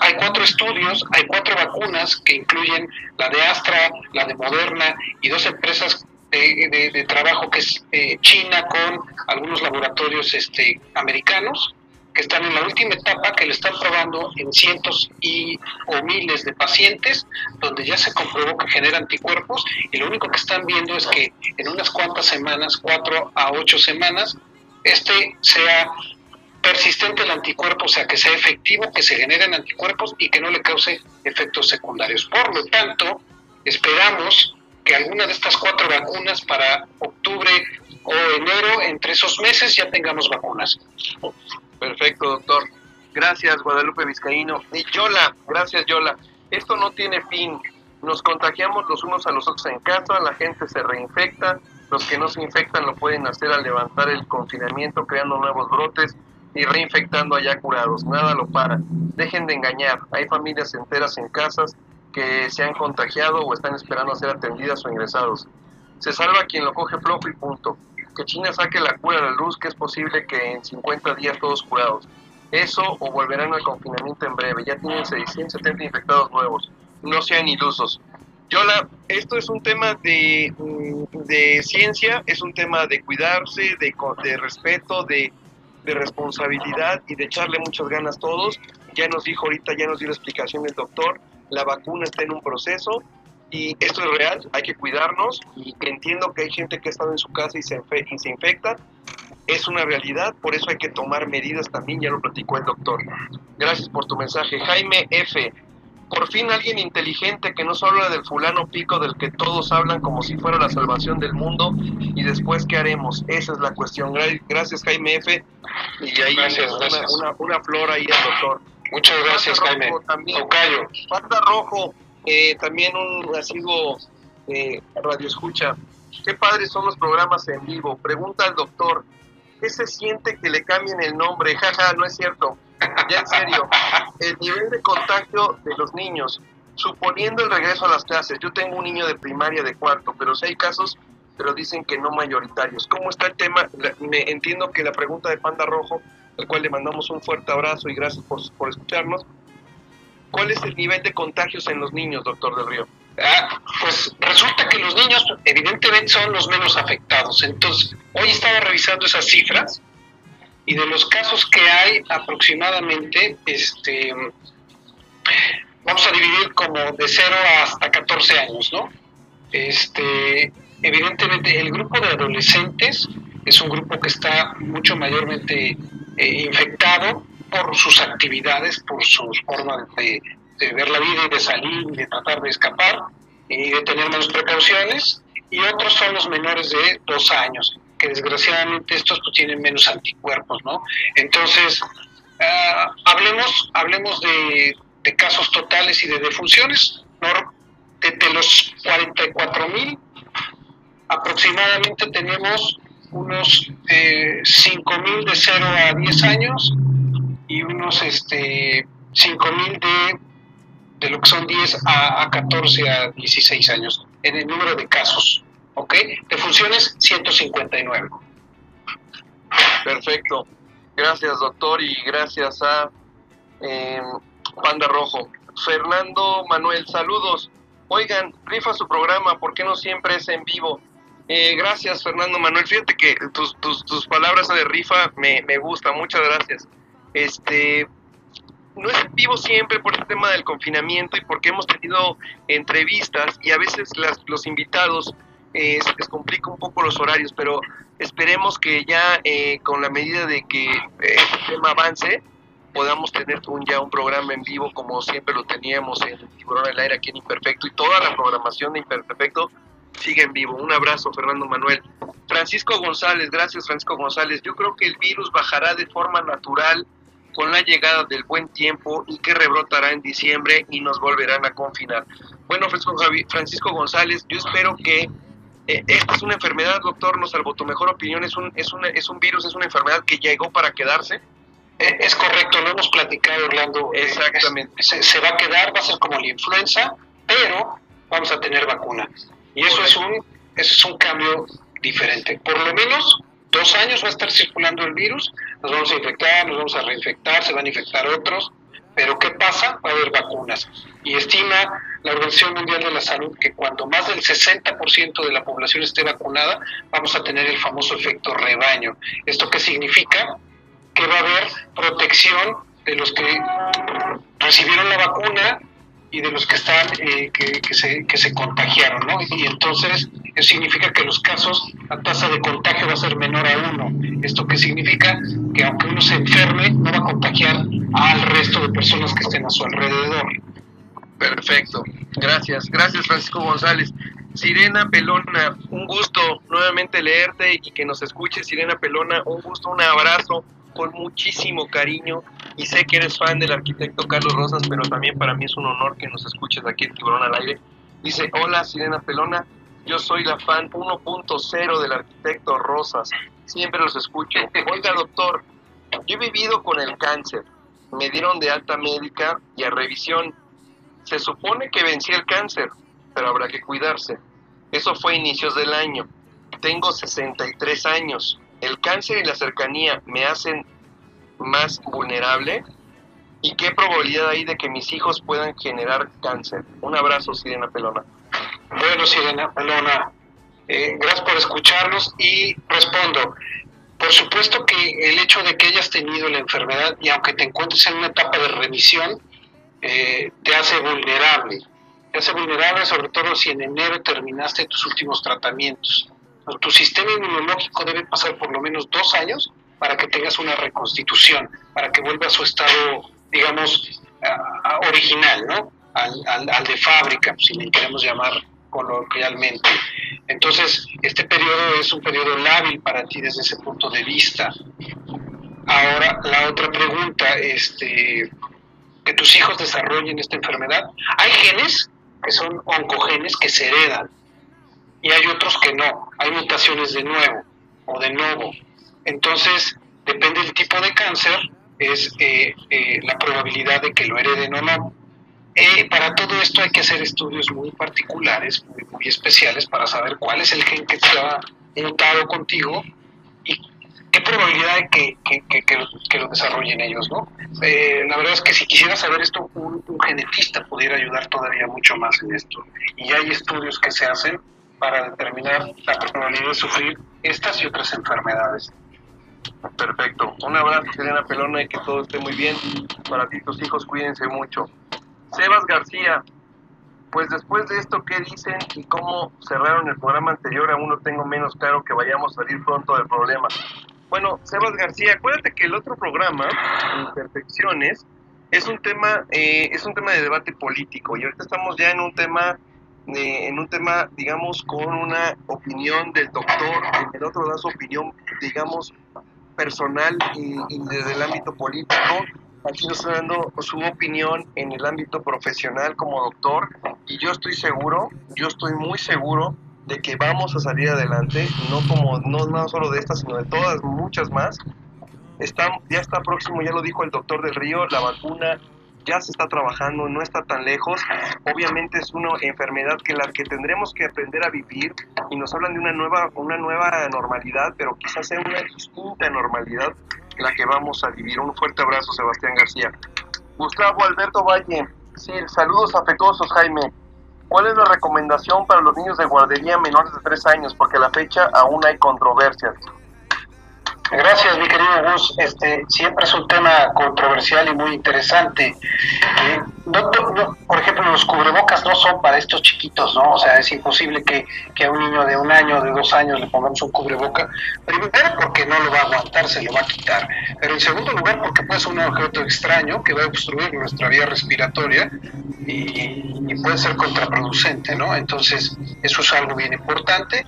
hay cuatro estudios, hay cuatro vacunas que incluyen la de Astra, la de Moderna y dos empresas de, trabajo que es eh, China con algunos laboratorios este, americanos que están en la última etapa que le están probando en cientos y o miles de pacientes donde ya se comprobó que genera anticuerpos y lo único que están viendo es que en unas cuantas semanas, cuatro a ocho semanas, este sea persistente el anticuerpo, o sea, que sea efectivo, que se generen anticuerpos y que no le cause efectos secundarios. Por lo tanto, esperamos que alguna de estas cuatro vacunas para octubre o enero, entre esos meses, ya tengamos vacunas. Perfecto, doctor. Gracias, Guadalupe Vizcaíno. Y Yola, gracias, Yola. Esto no tiene fin. Nos contagiamos los unos a los otros en casa, la gente se reinfecta, los que no se infectan lo pueden hacer al levantar el confinamiento, creando nuevos brotes y reinfectando allá curados. Nada lo para. Dejen de engañar. Hay familias enteras en casas que se han contagiado o están esperando a ser atendidas o ingresados. Se salva quien lo coge flojo y punto. Que China saque la cura a la luz, que es posible que en 50 días todos curados. Eso o volverán al confinamiento en breve. Ya tienen 670 infectados nuevos. No sean ilusos. Yola, esto es un tema de, mm, de ciencia, es un tema de cuidarse, de, de respeto, de, de responsabilidad y de echarle muchas ganas todos. Ya nos dijo ahorita, ya nos dio la explicación el doctor, la vacuna está en un proceso y esto es real, hay que cuidarnos y entiendo que hay gente que ha estado en su casa y se, y se infecta, es una realidad, por eso hay que tomar medidas también, ya lo platicó el doctor. Gracias por tu mensaje. Jaime F. Por fin alguien inteligente que no solo habla del fulano pico del que todos hablan como si fuera la salvación del mundo y después qué haremos. Esa es la cuestión. Gra- Gracias Jaime F. Y ahí Gracias, una, gracias. Una, una flor ahí al doctor. Muchas gracias, Panda Jaime. Rojo también. Tocayo. Panda Rojo, eh, también un asiduo eh, radio escucha. Qué padres son los programas en vivo. Pregunta al doctor, ¿qué se siente que le cambien el nombre? Jaja, no es cierto. Ya en serio, el nivel de contagio de los niños, suponiendo el regreso a las clases. Yo tengo un niño de primaria de cuarto, pero si hay casos, pero dicen que no mayoritarios. ¿Cómo está el tema? Me entiendo que la pregunta de Panda Rojo, al cual le mandamos un fuerte abrazo y gracias por, por escucharnos. ¿Cuál es el nivel de contagios en los niños, doctor Del Río? Ah, pues resulta que los niños evidentemente son los menos afectados. Entonces, hoy estaba revisando esas cifras y de los casos que hay aproximadamente, este, vamos a dividir como de 0 hasta 14 años, ¿no? Este, evidentemente el grupo de adolescentes es un grupo que está mucho mayormente eh, infectado por sus actividades, por sus formas de, ver la vida y de salir de tratar de escapar y de tener menos precauciones, y otros son los menores de dos años, que desgraciadamente estos pues, tienen menos anticuerpos, ¿no? Entonces, ah, hablemos, hablemos de, de casos totales y de defunciones, ¿no? de, de los 44 mil, aproximadamente tenemos unos eh, 5 mil de 0 a 10 años y unos este, 5 mil de, de lo que son 10 a, a 14 a 16 años en el número de casos. ¿Ok? De funciones 159. Perfecto. Gracias, doctor, y gracias a eh, Panda Rojo. Fernando Manuel, saludos. Oigan, rifa su programa, ¿por qué no siempre es en vivo? Eh, gracias, Fernando Manuel. Fíjate que tus, tus, tus palabras de rifa me, me gustan, muchas gracias. Este, no es en vivo siempre por el tema del confinamiento y porque hemos tenido entrevistas y a veces las, los invitados eh, se les complica un poco los horarios, pero esperemos que ya eh, con la medida de que eh, este tema avance, podamos tener un, ya un programa en vivo como siempre lo teníamos en Tiburón al Aire aquí en Imperfecto y toda la programación de Imperfecto sigue en vivo. Un abrazo, Fernando Manuel. Francisco González, gracias Francisco González. Yo creo que el virus bajará de forma natural con la llegada del buen tiempo y que rebrotará en diciembre y nos volverán a confinar. Bueno, Francisco, Javi- Francisco González, yo espero que eh, esta es una enfermedad, doctor, nos salvo tu mejor opinión, es un, es, una, es un virus, es una enfermedad que llegó para quedarse. Eh, Es correcto, lo hemos platicado, Orlando. Eh, Exactamente. es- se, se va a quedar, va a ser como la influenza, pero vamos a tener vacuna. Y eso es un, eso es un cambio diferente. Por lo menos dos años va a estar circulando el virus, nos vamos a infectar, nos vamos a reinfectar, se van a infectar otros, pero ¿qué pasa? Va a haber vacunas. Y estima la Organización Mundial de la Salud que cuando más del 60% de la población esté vacunada, vamos a tener el famoso efecto rebaño. ¿Esto qué significa? que va a haber protección de los que recibieron la vacuna y de los que están eh, que, que se, que se contagiaron, ¿no? Y entonces eso significa que los casos, la tasa de contagio va a ser menor a uno. ¿Esto qué significa? Que aunque uno se enferme, no va a contagiar al resto de personas que estén a su alrededor. Perfecto, gracias, gracias Francisco González. Sirena Pelona, un gusto nuevamente leerte y que nos escuches, Sirena Pelona, un gusto, un abrazo con muchísimo cariño y sé que eres fan del arquitecto Carlos Rosas, pero también para mí es un honor que nos escuches aquí en Tiburón al Aire. Dice, hola Sirena Pelona, yo soy la fan 1.0 del arquitecto Rosas, siempre los escucho. Oiga doctor, yo he vivido con el cáncer, me dieron de alta médica y a revisión se supone que vencí el cáncer, pero habrá que cuidarse. Eso fue a inicios del año. Tengo 63 años. ¿El cáncer y la cercanía me hacen más vulnerable? ¿Y qué probabilidad hay de que mis hijos puedan generar cáncer? Un abrazo, Sirena Pelona. Bueno, Sirena Pelona, eh, gracias por escucharnos y respondo. Por supuesto que el hecho de que hayas tenido la enfermedad y aunque te encuentres en una etapa de remisión, eh, te hace vulnerable. Te hace vulnerable sobre todo si en enero terminaste tus últimos tratamientos. Tu sistema inmunológico debe pasar por lo menos dos años para que tengas una reconstitución, para que vuelva a su estado, digamos, a- original, ¿no? Al, al- de fábrica, si le queremos llamar coloquialmente. Entonces, este periodo es un periodo lábil para ti desde ese punto de vista. Ahora, la otra pregunta, este, que tus hijos desarrollen esta enfermedad. Hay genes que son oncogenes que se heredan y hay otros que no. Hay mutaciones de nuevo o de nuevo. Entonces, depende del tipo de cáncer, es eh, eh, la probabilidad de que lo hereden o no. Eh, para todo esto hay que hacer estudios muy particulares, muy, muy especiales, para saber cuál es el gen que está mutado contigo y qué probabilidad hay que, que, que lo desarrollen ellos, ¿no? Eh, la verdad es que si quisiera saber esto, un, un genetista pudiera ayudar todavía mucho más en esto. Y hay estudios que se hacen para determinar la probabilidad de sufrir estas y otras enfermedades. Perfecto. Un abrazo, Sirena Pelona, y que todo esté muy bien. Para ti, tus hijos, cuídense mucho. Sebas García, pues después de esto, ¿qué dicen y cómo cerraron el programa anterior? Aún no tengo menos claro que vayamos a salir pronto del problema. Bueno, Sebas García, acuérdate que el otro programa, Imperfecciones, es un tema, eh, es un tema de debate político y ahorita estamos ya en un tema, eh, en un tema, digamos, con una opinión del doctor, el otro da su opinión, digamos, personal y, desde el ámbito político. Aquí nos está dando su opinión en el ámbito profesional como doctor y yo estoy seguro, yo estoy muy seguro de que vamos a salir adelante, no como no, no solo de esta, sino de todas, muchas más. Está, ya está próximo, ya lo dijo el doctor del Río, la vacuna ya se está trabajando, no está tan lejos. Obviamente es una enfermedad que la que tendremos que aprender a vivir y nos hablan de una nueva, una nueva normalidad, pero quizás sea una distinta normalidad la que vamos a vivir. Un fuerte abrazo, Sebastián García. Gustavo Alberto Valle, sí, saludos afectuosos, Jaime. ¿Cuál es la recomendación para los niños de guardería menores de 3 años? Porque a la fecha aún hay controversias. Gracias, mi querido Gus. Este, siempre es un tema controversial y muy interesante. Eh, no- no- por ejemplo, los cubrebocas no son para estos chiquitos, ¿no? O sea, es imposible que, que a un niño de un año, de dos años, le pongamos un cubreboca. Primero, porque no lo va a aguantar, se lo va a quitar. Pero en segundo lugar, porque puede ser un objeto extraño que va a obstruir nuestra vía respiratoria y puede ser contraproducente, ¿no? Entonces, eso es algo bien importante.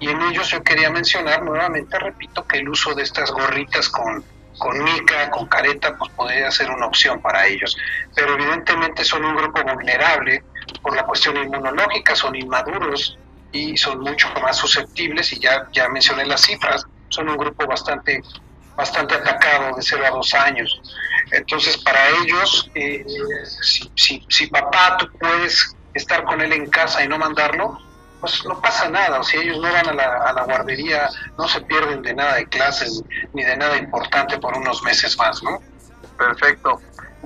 Y en ellos yo quería mencionar nuevamente, repito, que el uso de estas gorritas con, con mica, con careta, pues podría ser una opción para ellos. Pero evidentemente son un grupo vulnerable por la cuestión inmunológica, son inmaduros y son mucho más susceptibles, y ya, ya mencioné las cifras, son un grupo bastante, bastante atacado de 0 a 2 años. Entonces, para ellos, eh, si, si, si papá tú puedes estar con él en casa y no mandarlo, pues no pasa nada, o si ellos no van a la, a la guardería, no se pierden de nada de clases ni de nada importante por unos meses más, ¿no? Perfecto.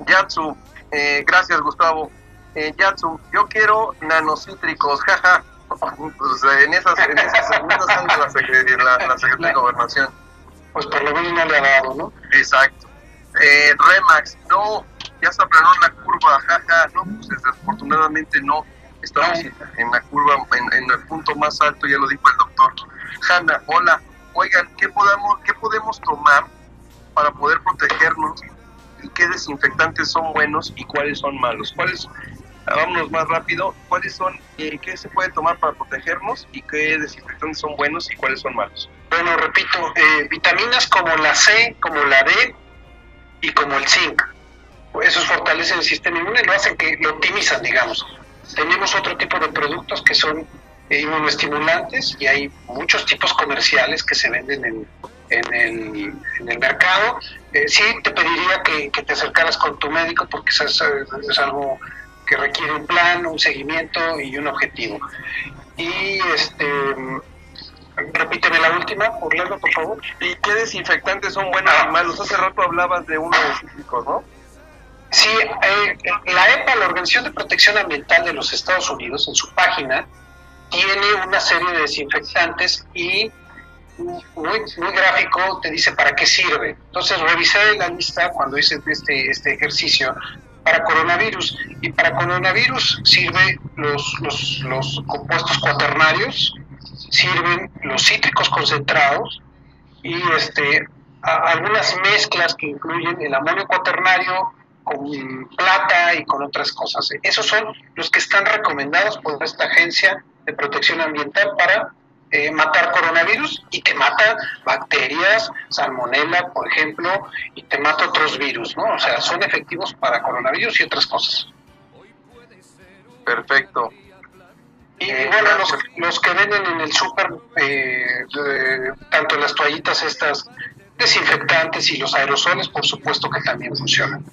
Yatsu, eh, gracias Gustavo. Eh, Yatsu, yo quiero nanocítricos, jaja. Pues, en esas, en esas segundas anda la, secre- la, Secretaría de Gobernación. Pues por lo menos no le ha dado, ¿no? Exacto. Eh, Remax, no, ya se aplanó la curva, jaja. No, pues desafortunadamente no. Estamos en, en la curva, en, en el punto más alto, ya lo dijo el doctor. Hanna, hola. Oigan, ¿qué podamos, qué podemos tomar para poder protegernos? ¿Y qué desinfectantes son buenos y cuáles son malos? ¿Cuáles, vámonos más rápido, cuáles son, eh, qué se puede tomar para protegernos y qué desinfectantes son buenos y cuáles son malos? Bueno, repito, eh, vitaminas como la C, como la D y como el zinc. Esos fortalecen el sistema inmune y lo hacen que lo optimizan, digamos. Tenemos otro tipo de productos que son eh, inmunoestimulantes y hay muchos tipos comerciales que se venden en, en el, en el mercado. Eh, sí te pediría que, que te acercaras con tu médico porque eso es, es algo que requiere un plan, un seguimiento y un objetivo. Y este repíteme la última, Orlando, por favor. ¿Y qué desinfectantes son buenos y malos? Hace rato hablabas de uno de cítricos, ¿no? Sí, eh, la EPA, la Organización de Protección Ambiental de los Estados Unidos, en su página, tiene una serie de desinfectantes y muy, muy gráfico te dice para qué sirve. Entonces revisé la lista cuando hice este, este ejercicio para coronavirus y para coronavirus sirve los, los, compuestos cuaternarios, sirven los cítricos concentrados y este algunas mezclas que incluyen el amonio cuaternario con plata y con otras cosas. Esos son los que están recomendados por esta agencia de protección ambiental para eh, matar coronavirus y te mata bacterias, salmonela, por ejemplo, y te mata otros virus, ¿no? O sea, son efectivos para coronavirus y otras cosas. Perfecto. Y Eh, bueno, los, los que venden en el súper, eh, tanto las toallitas estas desinfectantes y los aerosoles, por supuesto que también funcionan.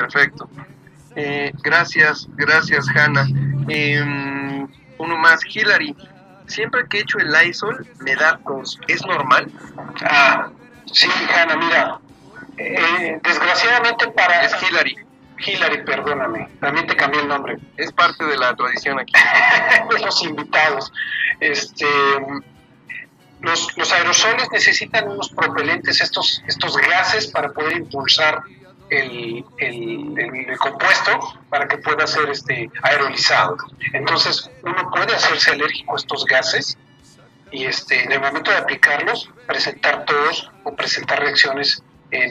Perfecto. Eh, gracias, gracias, Hanna. Em, uno más, Hillary. Siempre que echo el Lysol me da tos. ¿Es normal? Ah, sí, Hanna, mira, eh, desgraciadamente para... Es Hillary. Hillary, perdóname, también te cambié el nombre. Es parte de la tradición aquí. los invitados. Este, los, los aerosoles necesitan unos propelentes, estos, estos gases para poder impulsar el, el- compuesto para que pueda ser este, aerolizado. Entonces, uno puede hacerse alérgico a estos gases y este, en el momento de aplicarlos, presentar tos o presentar reacciones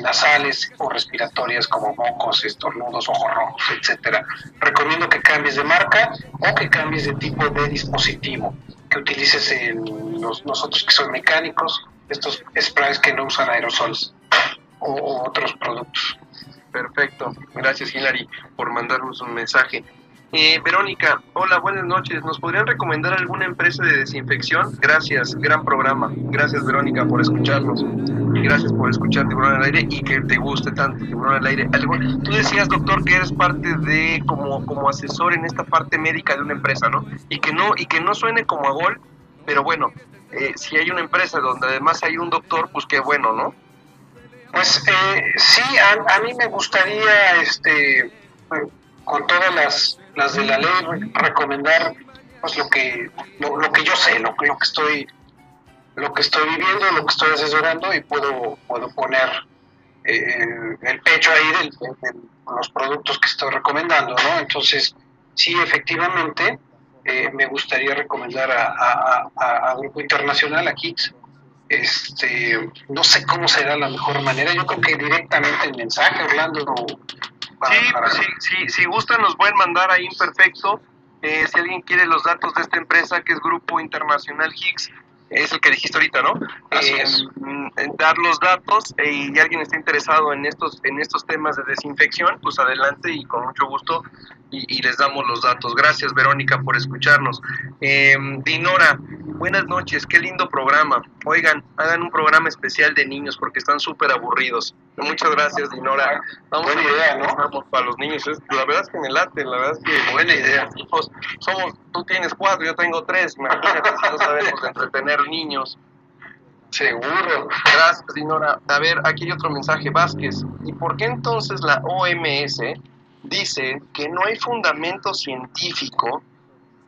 nasales o respiratorias como mocos, estornudos, ojos rojos, etcétera. Recomiendo que cambies de marca o que cambies de tipo de dispositivo, que utilices en los, nosotros que son mecánicos, estos sprays que no usan aerosoles o otros productos. Perfecto. Gracias, Hillary, por mandarnos un mensaje. Eh, Verónica, hola, buenas noches. ¿Nos podrían recomendar alguna empresa de desinfección? Gracias, gran programa. Gracias, Verónica, por escucharnos. Y gracias por escuchar Tiburón al Aire y que te guste tanto Tiburón al Aire. Algo- Tú decías, doctor, que eres parte de, como, como asesor en esta parte médica de una empresa, ¿no? Y que no, y que no suene como a gol, pero bueno, eh, si hay una empresa donde además hay un doctor, pues qué bueno, ¿no? Pues eh, sí, a, a mí me gustaría, este, con todas las, las de la ley, re- recomendar pues lo que lo, lo que yo sé, lo, lo que estoy lo que estoy viviendo, lo que estoy asesorando y puedo puedo poner eh, el pecho ahí del- de, los productos que estoy recomendando, ¿no? Entonces sí, efectivamente, eh, me gustaría recomendar a, a- a- Grupo Internacional, a Kicks, este, no sé cómo será la mejor manera, yo creo que directamente en mensaje, Orlando. para- Sí, para- sí, sí, si gustan nos pueden mandar ahí imperfecto. Eh, si alguien quiere los datos de esta empresa que es Grupo Internacional Higgs, es el que dijiste ahorita, ¿no? Así Eh, es. mm, dar los datos eh, y alguien está interesado en estos en estos temas de desinfección, pues adelante y con mucho gusto y, y les damos los datos. Gracias Verónica por escucharnos. Eh, Dinora, buenas noches, qué lindo programa. Oigan, hagan un programa especial de niños porque están súper aburridos. Muchas gracias Dinora. Vamos Buena a idea, ¿no? pensamos para los niños. La verdad es que me late, la verdad es que Buena idea. hijos, somos, tú tienes cuatro, yo tengo tres, imagínate si no sabemos entretener niños. Seguro. Gracias, Dinora. A ver, aquí hay otro mensaje, Vázquez. ¿Y por qué entonces la OMS dice que no hay fundamento científico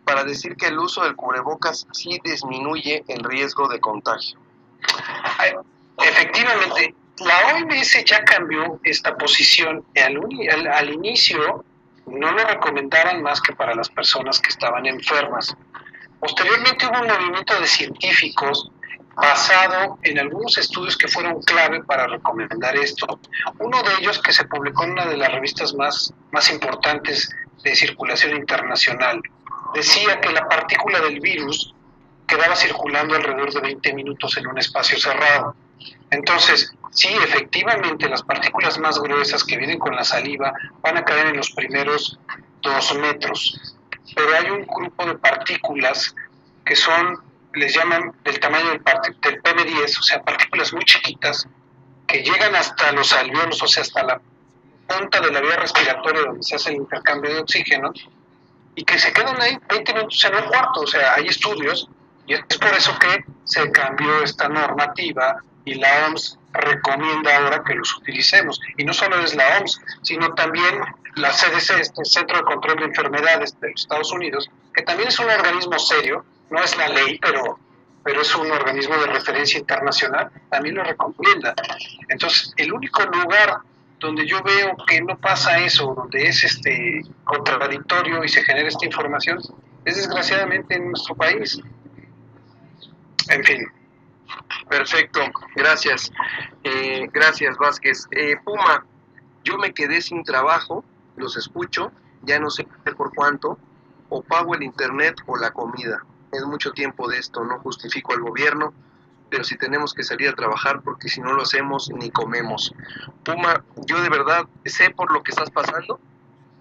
para decir que el uso del cubrebocas sí disminuye el riesgo de contagio? Efectivamente, la OMS ya cambió esta posición. Al, al- al inicio no lo recomendaban más que para las personas que estaban enfermas. Posteriormente hubo un movimiento de científicos basado en algunos estudios que fueron clave para recomendar esto. Uno de ellos que se publicó en una de las revistas más, más importantes de circulación internacional decía que la partícula del virus quedaba circulando alrededor de 20 minutos en un espacio cerrado. Entonces, sí, efectivamente, las partículas más gruesas que vienen con la saliva van a caer en los primeros dos metros. Pero hay un grupo de partículas que son, les llaman del tamaño del, del PM10, o sea, partículas muy chiquitas, que llegan hasta los alveolos, o sea, hasta la punta de la vía respiratoria donde se hace el intercambio de oxígeno, y que se quedan ahí 20 minutos en un cuarto. O sea, hay estudios y es por eso que se cambió esta normativa y la OMS recomienda ahora que los utilicemos. Y no solo es la OMS, sino también la CDC, este Centro de Control de Enfermedades de los Estados Unidos, que también es un organismo serio, no es la ley, pero, pero es un organismo de referencia internacional, también lo recomienda. Entonces, el único lugar donde yo veo que no pasa eso, donde es este contradictorio y se genera esta información, es desgraciadamente en nuestro país. En fin, Perfecto, gracias. Eh, gracias, Vázquez. Eh, Puma, yo me quedé sin trabajo, los escucho, ya no sé por cuánto, o pago el internet o la comida. Es mucho tiempo de esto, no justifico al gobierno, pero si tenemos que salir a trabajar, porque si no lo hacemos, ni comemos. Puma, yo de verdad sé por lo que estás pasando,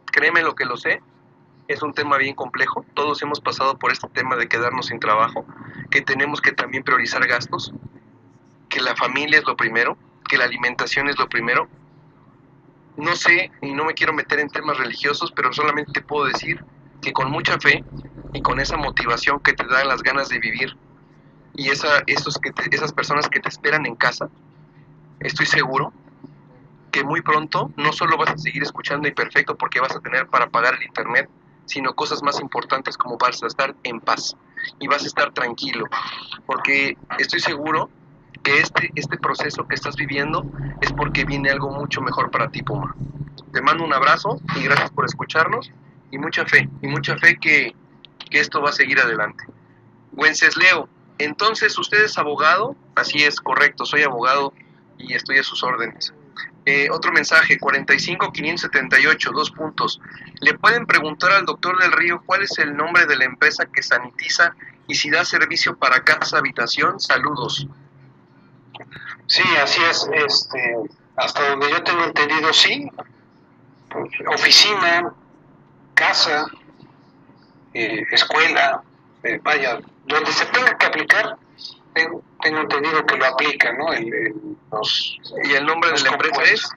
créeme lo que lo sé, es un tema bien complejo, todos hemos pasado por este tema de quedarnos sin trabajo, que tenemos que también priorizar gastos, que la familia es lo primero, que la alimentación es lo primero. No sé, y no me quiero meter en temas religiosos, pero solamente te puedo decir que con mucha fe y con esa motivación que te dan las ganas de vivir y esa, esos que esas personas que te esperan en casa, estoy seguro que muy pronto no solo vas a seguir escuchando y perfecto porque vas a tener para pagar el internet, sino cosas más importantes como vas a estar en paz y vas a estar tranquilo, porque estoy seguro que este, este proceso que estás viviendo es porque viene algo mucho mejor para ti, Puma. Te mando un abrazo y gracias por escucharnos y mucha fe, y mucha fe que, que esto va a seguir adelante. Wenceslao, entonces usted es abogado, así es, correcto, soy abogado y estoy a sus órdenes. Eh, otro mensaje, 45578, dos puntos. Le pueden preguntar al doctor del Río cuál es el nombre de la empresa que sanitiza y si da servicio para casa, habitación. Saludos. Sí, así es. Este, hasta donde yo tengo entendido, sí. Oficina, casa, eh, escuela, eh, vaya, donde se tenga que aplicar, tengo, tengo entendido que lo aplican, ¿no? El- el- los, ¿Y el nombre de la empresa es?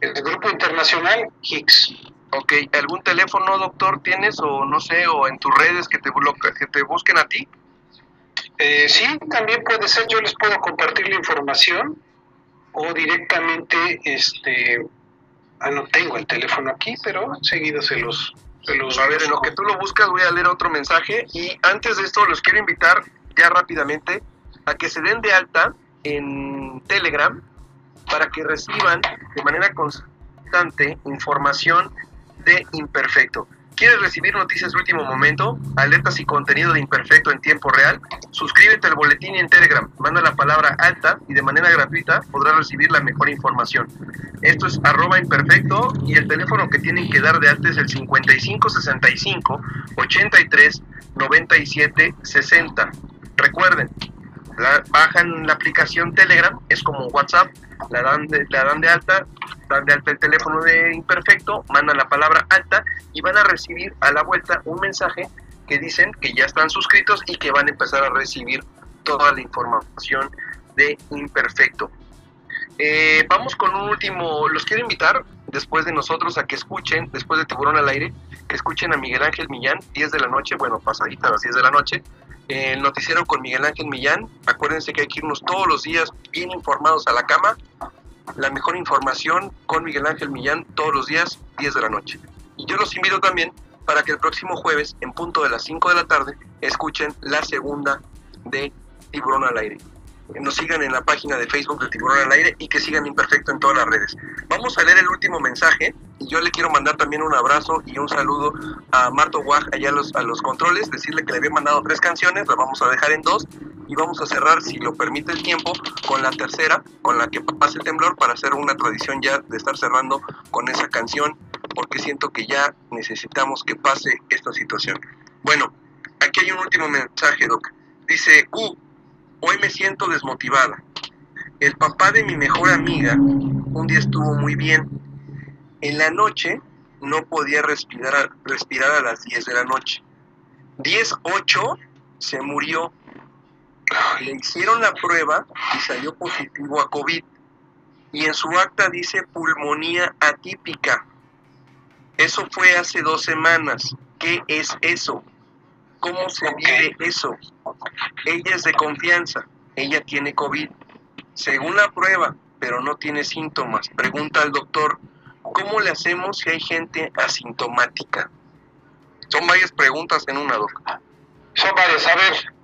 El Grupo Internacional Higgs. Ok, ¿algún teléfono, doctor, tienes o no sé, o en tus redes que te, bloque- que te busquen a ti? Eh, sí, también puede ser, yo les puedo compartir la información. o directamente, este, ah, no tengo el teléfono aquí, pero enseguida se los, se los A ver, en lo que tú lo buscas voy a leer otro mensaje y antes de esto los quiero invitar ya rápidamente a que se den de alta en Telegram para que reciban de manera constante información de Imperfecto. ¿Quieres recibir noticias de último momento, alertas y contenido de Imperfecto en tiempo real? Suscríbete al boletín en Telegram, manda la palabra alta y de manera gratuita podrás recibir la mejor información. Esto es arroba imperfecto y el teléfono que tienen que dar de alta es el 5565 83 97 60. Recuerden, bajan la aplicación Telegram, es como WhatsApp, la dan, de, la dan de alta, dan de alta el teléfono de imperfecto, mandan la palabra alta y van a recibir a la vuelta un mensaje que dicen que ya están suscritos y que van a empezar a recibir toda la información de imperfecto. Eh, vamos con un último, los quiero invitar después de nosotros a que escuchen, después de Tiburón al aire, que escuchen a Miguel Ángel Millán, 10 de la noche, bueno, pasadita a las 10 de la noche, el noticiero con Miguel Ángel Millán. Acuérdense que hay que irnos todos los días bien informados a la cama. La mejor información con Miguel Ángel Millán todos los días, 10 de la noche. Y yo los invito también para que el próximo jueves, en punto de las 5 de la tarde, escuchen la segunda de Tiburón al aire. Nos sigan en la página de Facebook de Tiburón al aire y que sigan Imperfecto en todas las redes. Vamos a leer el último mensaje y yo le quiero mandar también un abrazo y un saludo a Marto Guaj allá a los, a los controles, decirle que le había mandado tres canciones, la vamos a dejar en dos y vamos a cerrar, si lo permite el tiempo, con la tercera, con la que pase el temblor, para hacer una tradición ya de estar cerrando con esa canción, porque siento que ya necesitamos que pase esta situación. Bueno, aquí hay un último mensaje, Doc. Dice, uh, hoy me siento desmotivada. El papá de mi mejor amiga un día estuvo muy bien. En la noche no podía respirar, respirar a las 10 de la noche. 10.8 se murió. Le hicieron la prueba y salió positivo a COVID. Y en su acta dice pulmonía atípica. Eso fue hace dos semanas. ¿Qué es eso? ¿Cómo se vive eso? Ella es de confianza. Ella tiene COVID. Según la prueba, pero no tiene síntomas. Pregunta al doctor, ¿cómo le hacemos si hay gente asintomática? Son varias preguntas en una, doc. Son varias. A ver,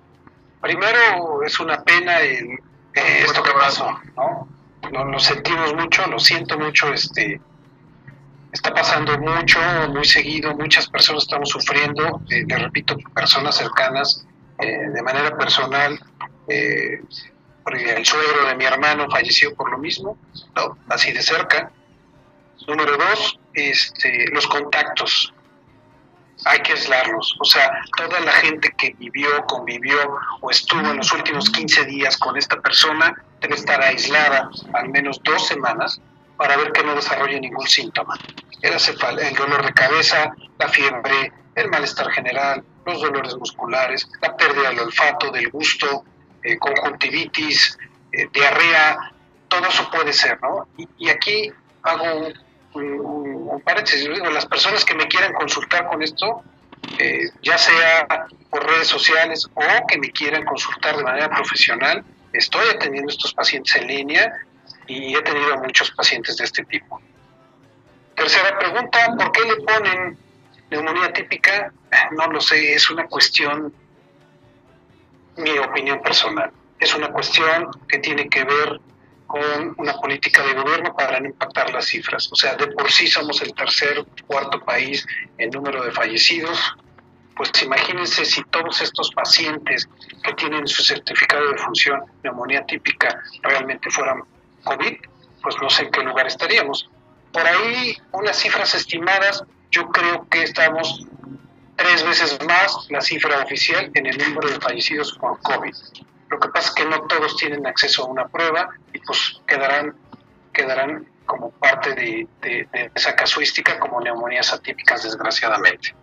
primero es una pena el, eh, esto que pasó, ¿no? Lo sentimos mucho, lo siento mucho, este está pasando mucho, muy seguido, muchas personas estamos sufriendo, eh, le repito, personas cercanas, eh, de manera personal, eh, el suegro de mi hermano falleció por lo mismo, ¿no? así de cerca. Número dos, este, los contactos, hay que aislarlos. O sea, toda la gente que vivió, convivió o estuvo en los últimos 15 días con esta persona debe estar aislada al menos dos semanas para ver que no desarrolle ningún síntoma. El, acefal- el dolor de cabeza, la fiebre, el malestar general, los dolores musculares, la pérdida del olfato, del gusto, eh, conjuntivitis, eh, diarrea, todo eso puede ser, ¿no? Y, aquí hago un, un- paréntesis, las personas que me quieran consultar con esto, eh, ya sea por redes sociales o que me quieran consultar de manera profesional, estoy atendiendo a estos pacientes en línea y he tenido muchos pacientes de este tipo. Tercera pregunta, ¿por qué le ponen neumonía típica? No lo sé, es una cuestión, mi opinión personal, es una cuestión que tiene que ver con una política de gobierno para no impactar las cifras. O sea, de por sí somos el tercer, cuarto país en número de fallecidos. Pues imagínense si todos estos pacientes que tienen su certificado de función neumonía típica realmente fueran COVID, pues no sé en qué lugar estaríamos. Por ahí, unas cifras estimadas, yo creo que estamos tres veces más la cifra oficial en el número de fallecidos por COVID. Lo que pasa es que no todos tienen acceso a una prueba y pues quedarán, quedarán como parte de, de- de esa casuística como neumonías atípicas, desgraciadamente.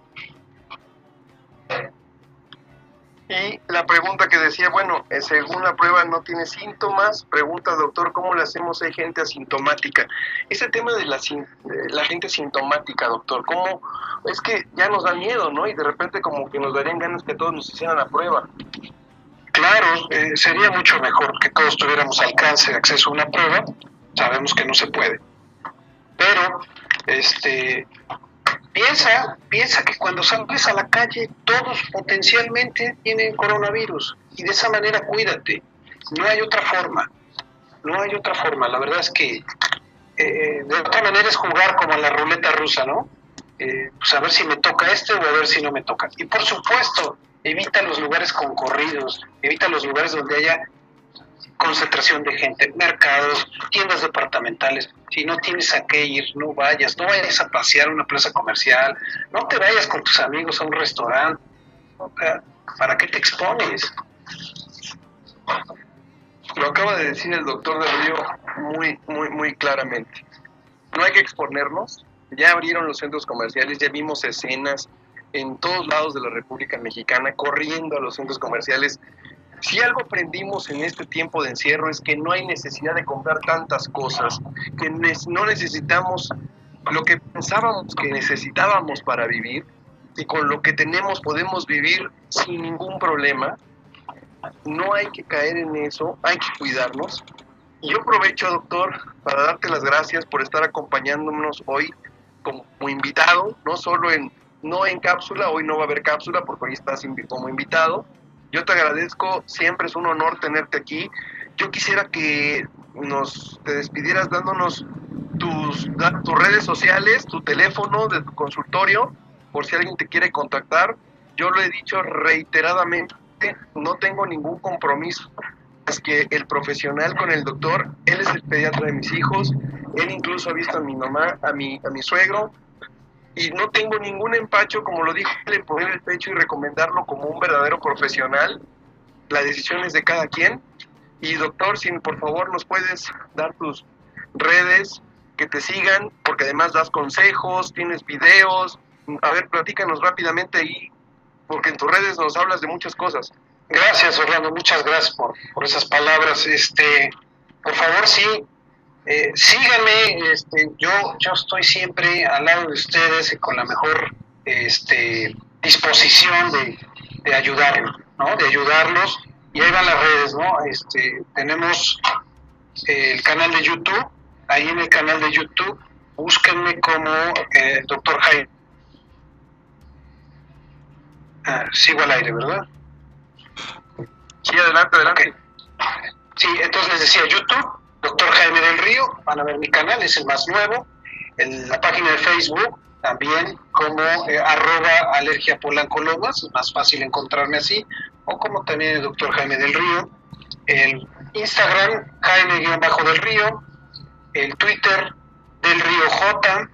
Y la pregunta que decía, bueno, eh, según la prueba no tiene síntomas, pregunta doctor, ¿cómo le hacemos hay gente asintomática? Ese tema de la, la gente sintomática, doctor, ¿cómo? Es que ya nos da miedo, ¿no? Y de repente como que nos darían ganas que todos nos hicieran la prueba. Claro, eh, sería mucho mejor que todos tuviéramos alcance, acceso a una prueba, sabemos que no se puede. Pero, este, piensa, piensa que cuando sales a la calle todos potencialmente tienen coronavirus y de esa manera cuídate. No hay otra forma, no hay otra forma. La verdad es que eh, de otra manera es jugar como a la ruleta rusa, ¿no? Eh, pues a ver si me toca este o a ver si no me toca. Y por supuesto, evita los lugares concurridos, evita los lugares donde haya concentración de gente, mercados, tiendas departamentales. Si no tienes a qué ir, no vayas, no vayas a pasear a una plaza comercial, no te vayas con tus amigos a un restaurante. ¿Para qué te expones? Lo acaba de decir el doctor del Río muy, muy, muy claramente. No hay que exponernos. Ya abrieron los centros comerciales, ya vimos escenas en todos lados de la República Mexicana corriendo a los centros comerciales. Si algo aprendimos en este tiempo de encierro es que no hay necesidad de comprar tantas cosas, que no necesitamos lo que pensábamos que necesitábamos para vivir y con lo que tenemos podemos vivir sin ningún problema no hay que caer en eso, hay que cuidarnos. Y yo aprovecho, doctor, para darte las gracias por estar acompañándonos hoy como invitado, no solo en, no en cápsula, hoy no va a haber cápsula porque hoy estás como invitado. Yo te agradezco, siempre es un honor tenerte aquí. Yo quisiera que nos te despidieras dándonos tus, tus redes sociales, tu teléfono de tu consultorio, por si alguien te quiere contactar. Yo lo he dicho reiteradamente, no tengo ningún compromiso. Es que el profesional con el doctor, él es el pediatra de mis hijos, él incluso ha visto a mi mamá, a a mi suegro, y no tengo ningún empacho, como lo dije, en poner el pecho y recomendarlo como un verdadero profesional. La decisión es de cada quien. Y doctor, si por favor nos puedes dar tus redes, que te sigan, porque además das consejos, tienes videos. A ver, platícanos rápidamente ahí, porque en tus redes nos hablas de muchas cosas. Gracias, Orlando, muchas gracias por, por esas palabras. Este, por favor, sí, eh, síganme, este, yo, yo estoy siempre al lado de ustedes y con la mejor este, disposición de, de ayudarlos, ¿no? De ayudarlos. Y ahí van las redes, ¿no? Este, tenemos el canal de YouTube, ahí en el canal de YouTube, búsquenme como eh, Doctor Jaime. Ah, sigo al aire, ¿verdad? Sí, adelante, adelante. Sí, entonces les decía YouTube, Doctor Jaime del Río, van a ver mi canal, es el más nuevo. En la página de Facebook también como eh, arroba alergia polanco lomas, es más fácil encontrarme así, o como también el Doctor Jaime del Río. El Instagram, Jaime-del Río, el Twitter del Río J,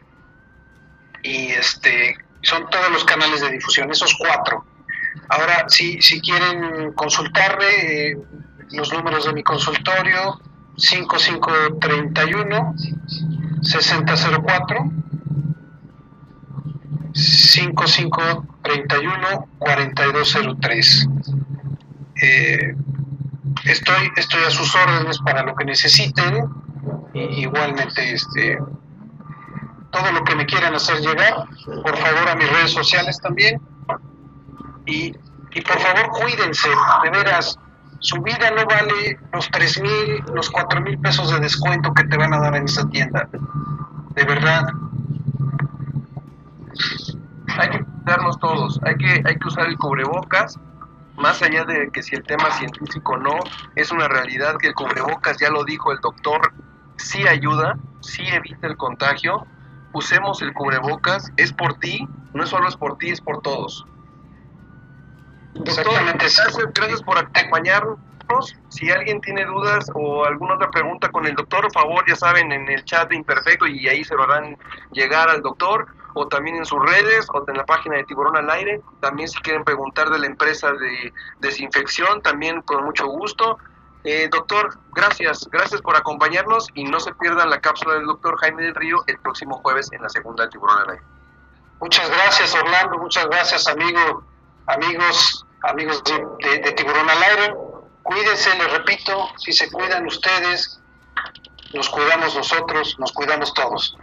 y este son todos los canales de difusión, esos cuatro. Ahora, si, si quieren consultarme, eh, los números de mi consultorio, 5531 6004 5531 4203. Eh, estoy, estoy a sus órdenes para lo que necesiten. Igualmente, este, todo lo que me quieran hacer llegar, por favor a mis redes sociales también. Y, y por favor cuídense, de veras, su vida no vale los tres mil, los cuatro mil pesos de descuento que te van a dar en esa tienda. De verdad, hay que cuidarnos todos, hay que, hay que usar el cubrebocas, más allá de que si el tema científico no, es una realidad que el cubrebocas, ya lo dijo el doctor, sí ayuda, sí evita el contagio, usemos el cubrebocas, es por ti, no solo es por ti, es por todos. Doctor, Exactamente, gracias, gracias por acompañarnos. Si alguien tiene dudas o alguna otra pregunta con el doctor, por favor, ya saben, en el chat de Imperfecto y ahí se lo harán llegar al doctor, o también en sus redes, o en la página de Tiburón al Aire. También si quieren preguntar de la empresa de desinfección, también con mucho gusto. Eh, doctor, gracias, gracias por acompañarnos y no se pierdan la cápsula del doctor Jaime del Río el próximo jueves en la segunda de Tiburón al Aire. Muchas gracias, Orlando. Muchas gracias, amigo, amigos, amigos de, de- de Tiburón al Aire. Cuídense, les repito, si se cuidan ustedes, nos cuidamos nosotros, nos cuidamos todos.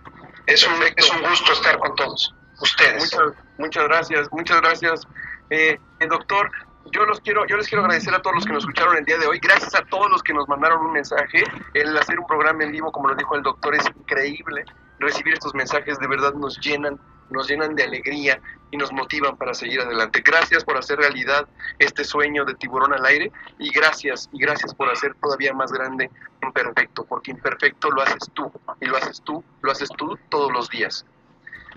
Es un, es un gusto estar con todos ustedes. Muchas, muchas gracias, muchas gracias. Eh, eh, doctor, yo los quiero, yo les quiero agradecer a todos los que nos escucharon el día de hoy. Gracias a todos los que nos mandaron un mensaje. El hacer un programa en vivo, como lo dijo el doctor, es increíble. Recibir estos mensajes de verdad nos llenan, nos llenan de alegría y nos motivan para seguir adelante. Gracias por hacer realidad este sueño de tiburón al aire y gracias, y gracias por hacer todavía más grande imperfecto, porque imperfecto lo haces tú y lo haces tú, lo haces tú todos los días.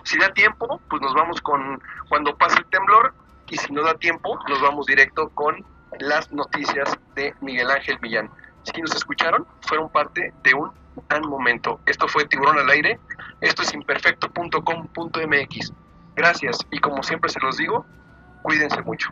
Si da tiempo, pues nos vamos con cuando pase el temblor y si no da tiempo, nos vamos directo con las noticias de Miguel Ángel Millán. Si nos escucharon, fueron parte de un gran momento. Esto fue Tiburón al aire, esto es imperfecto.com.mx. Gracias y como siempre se los digo, cuídense mucho.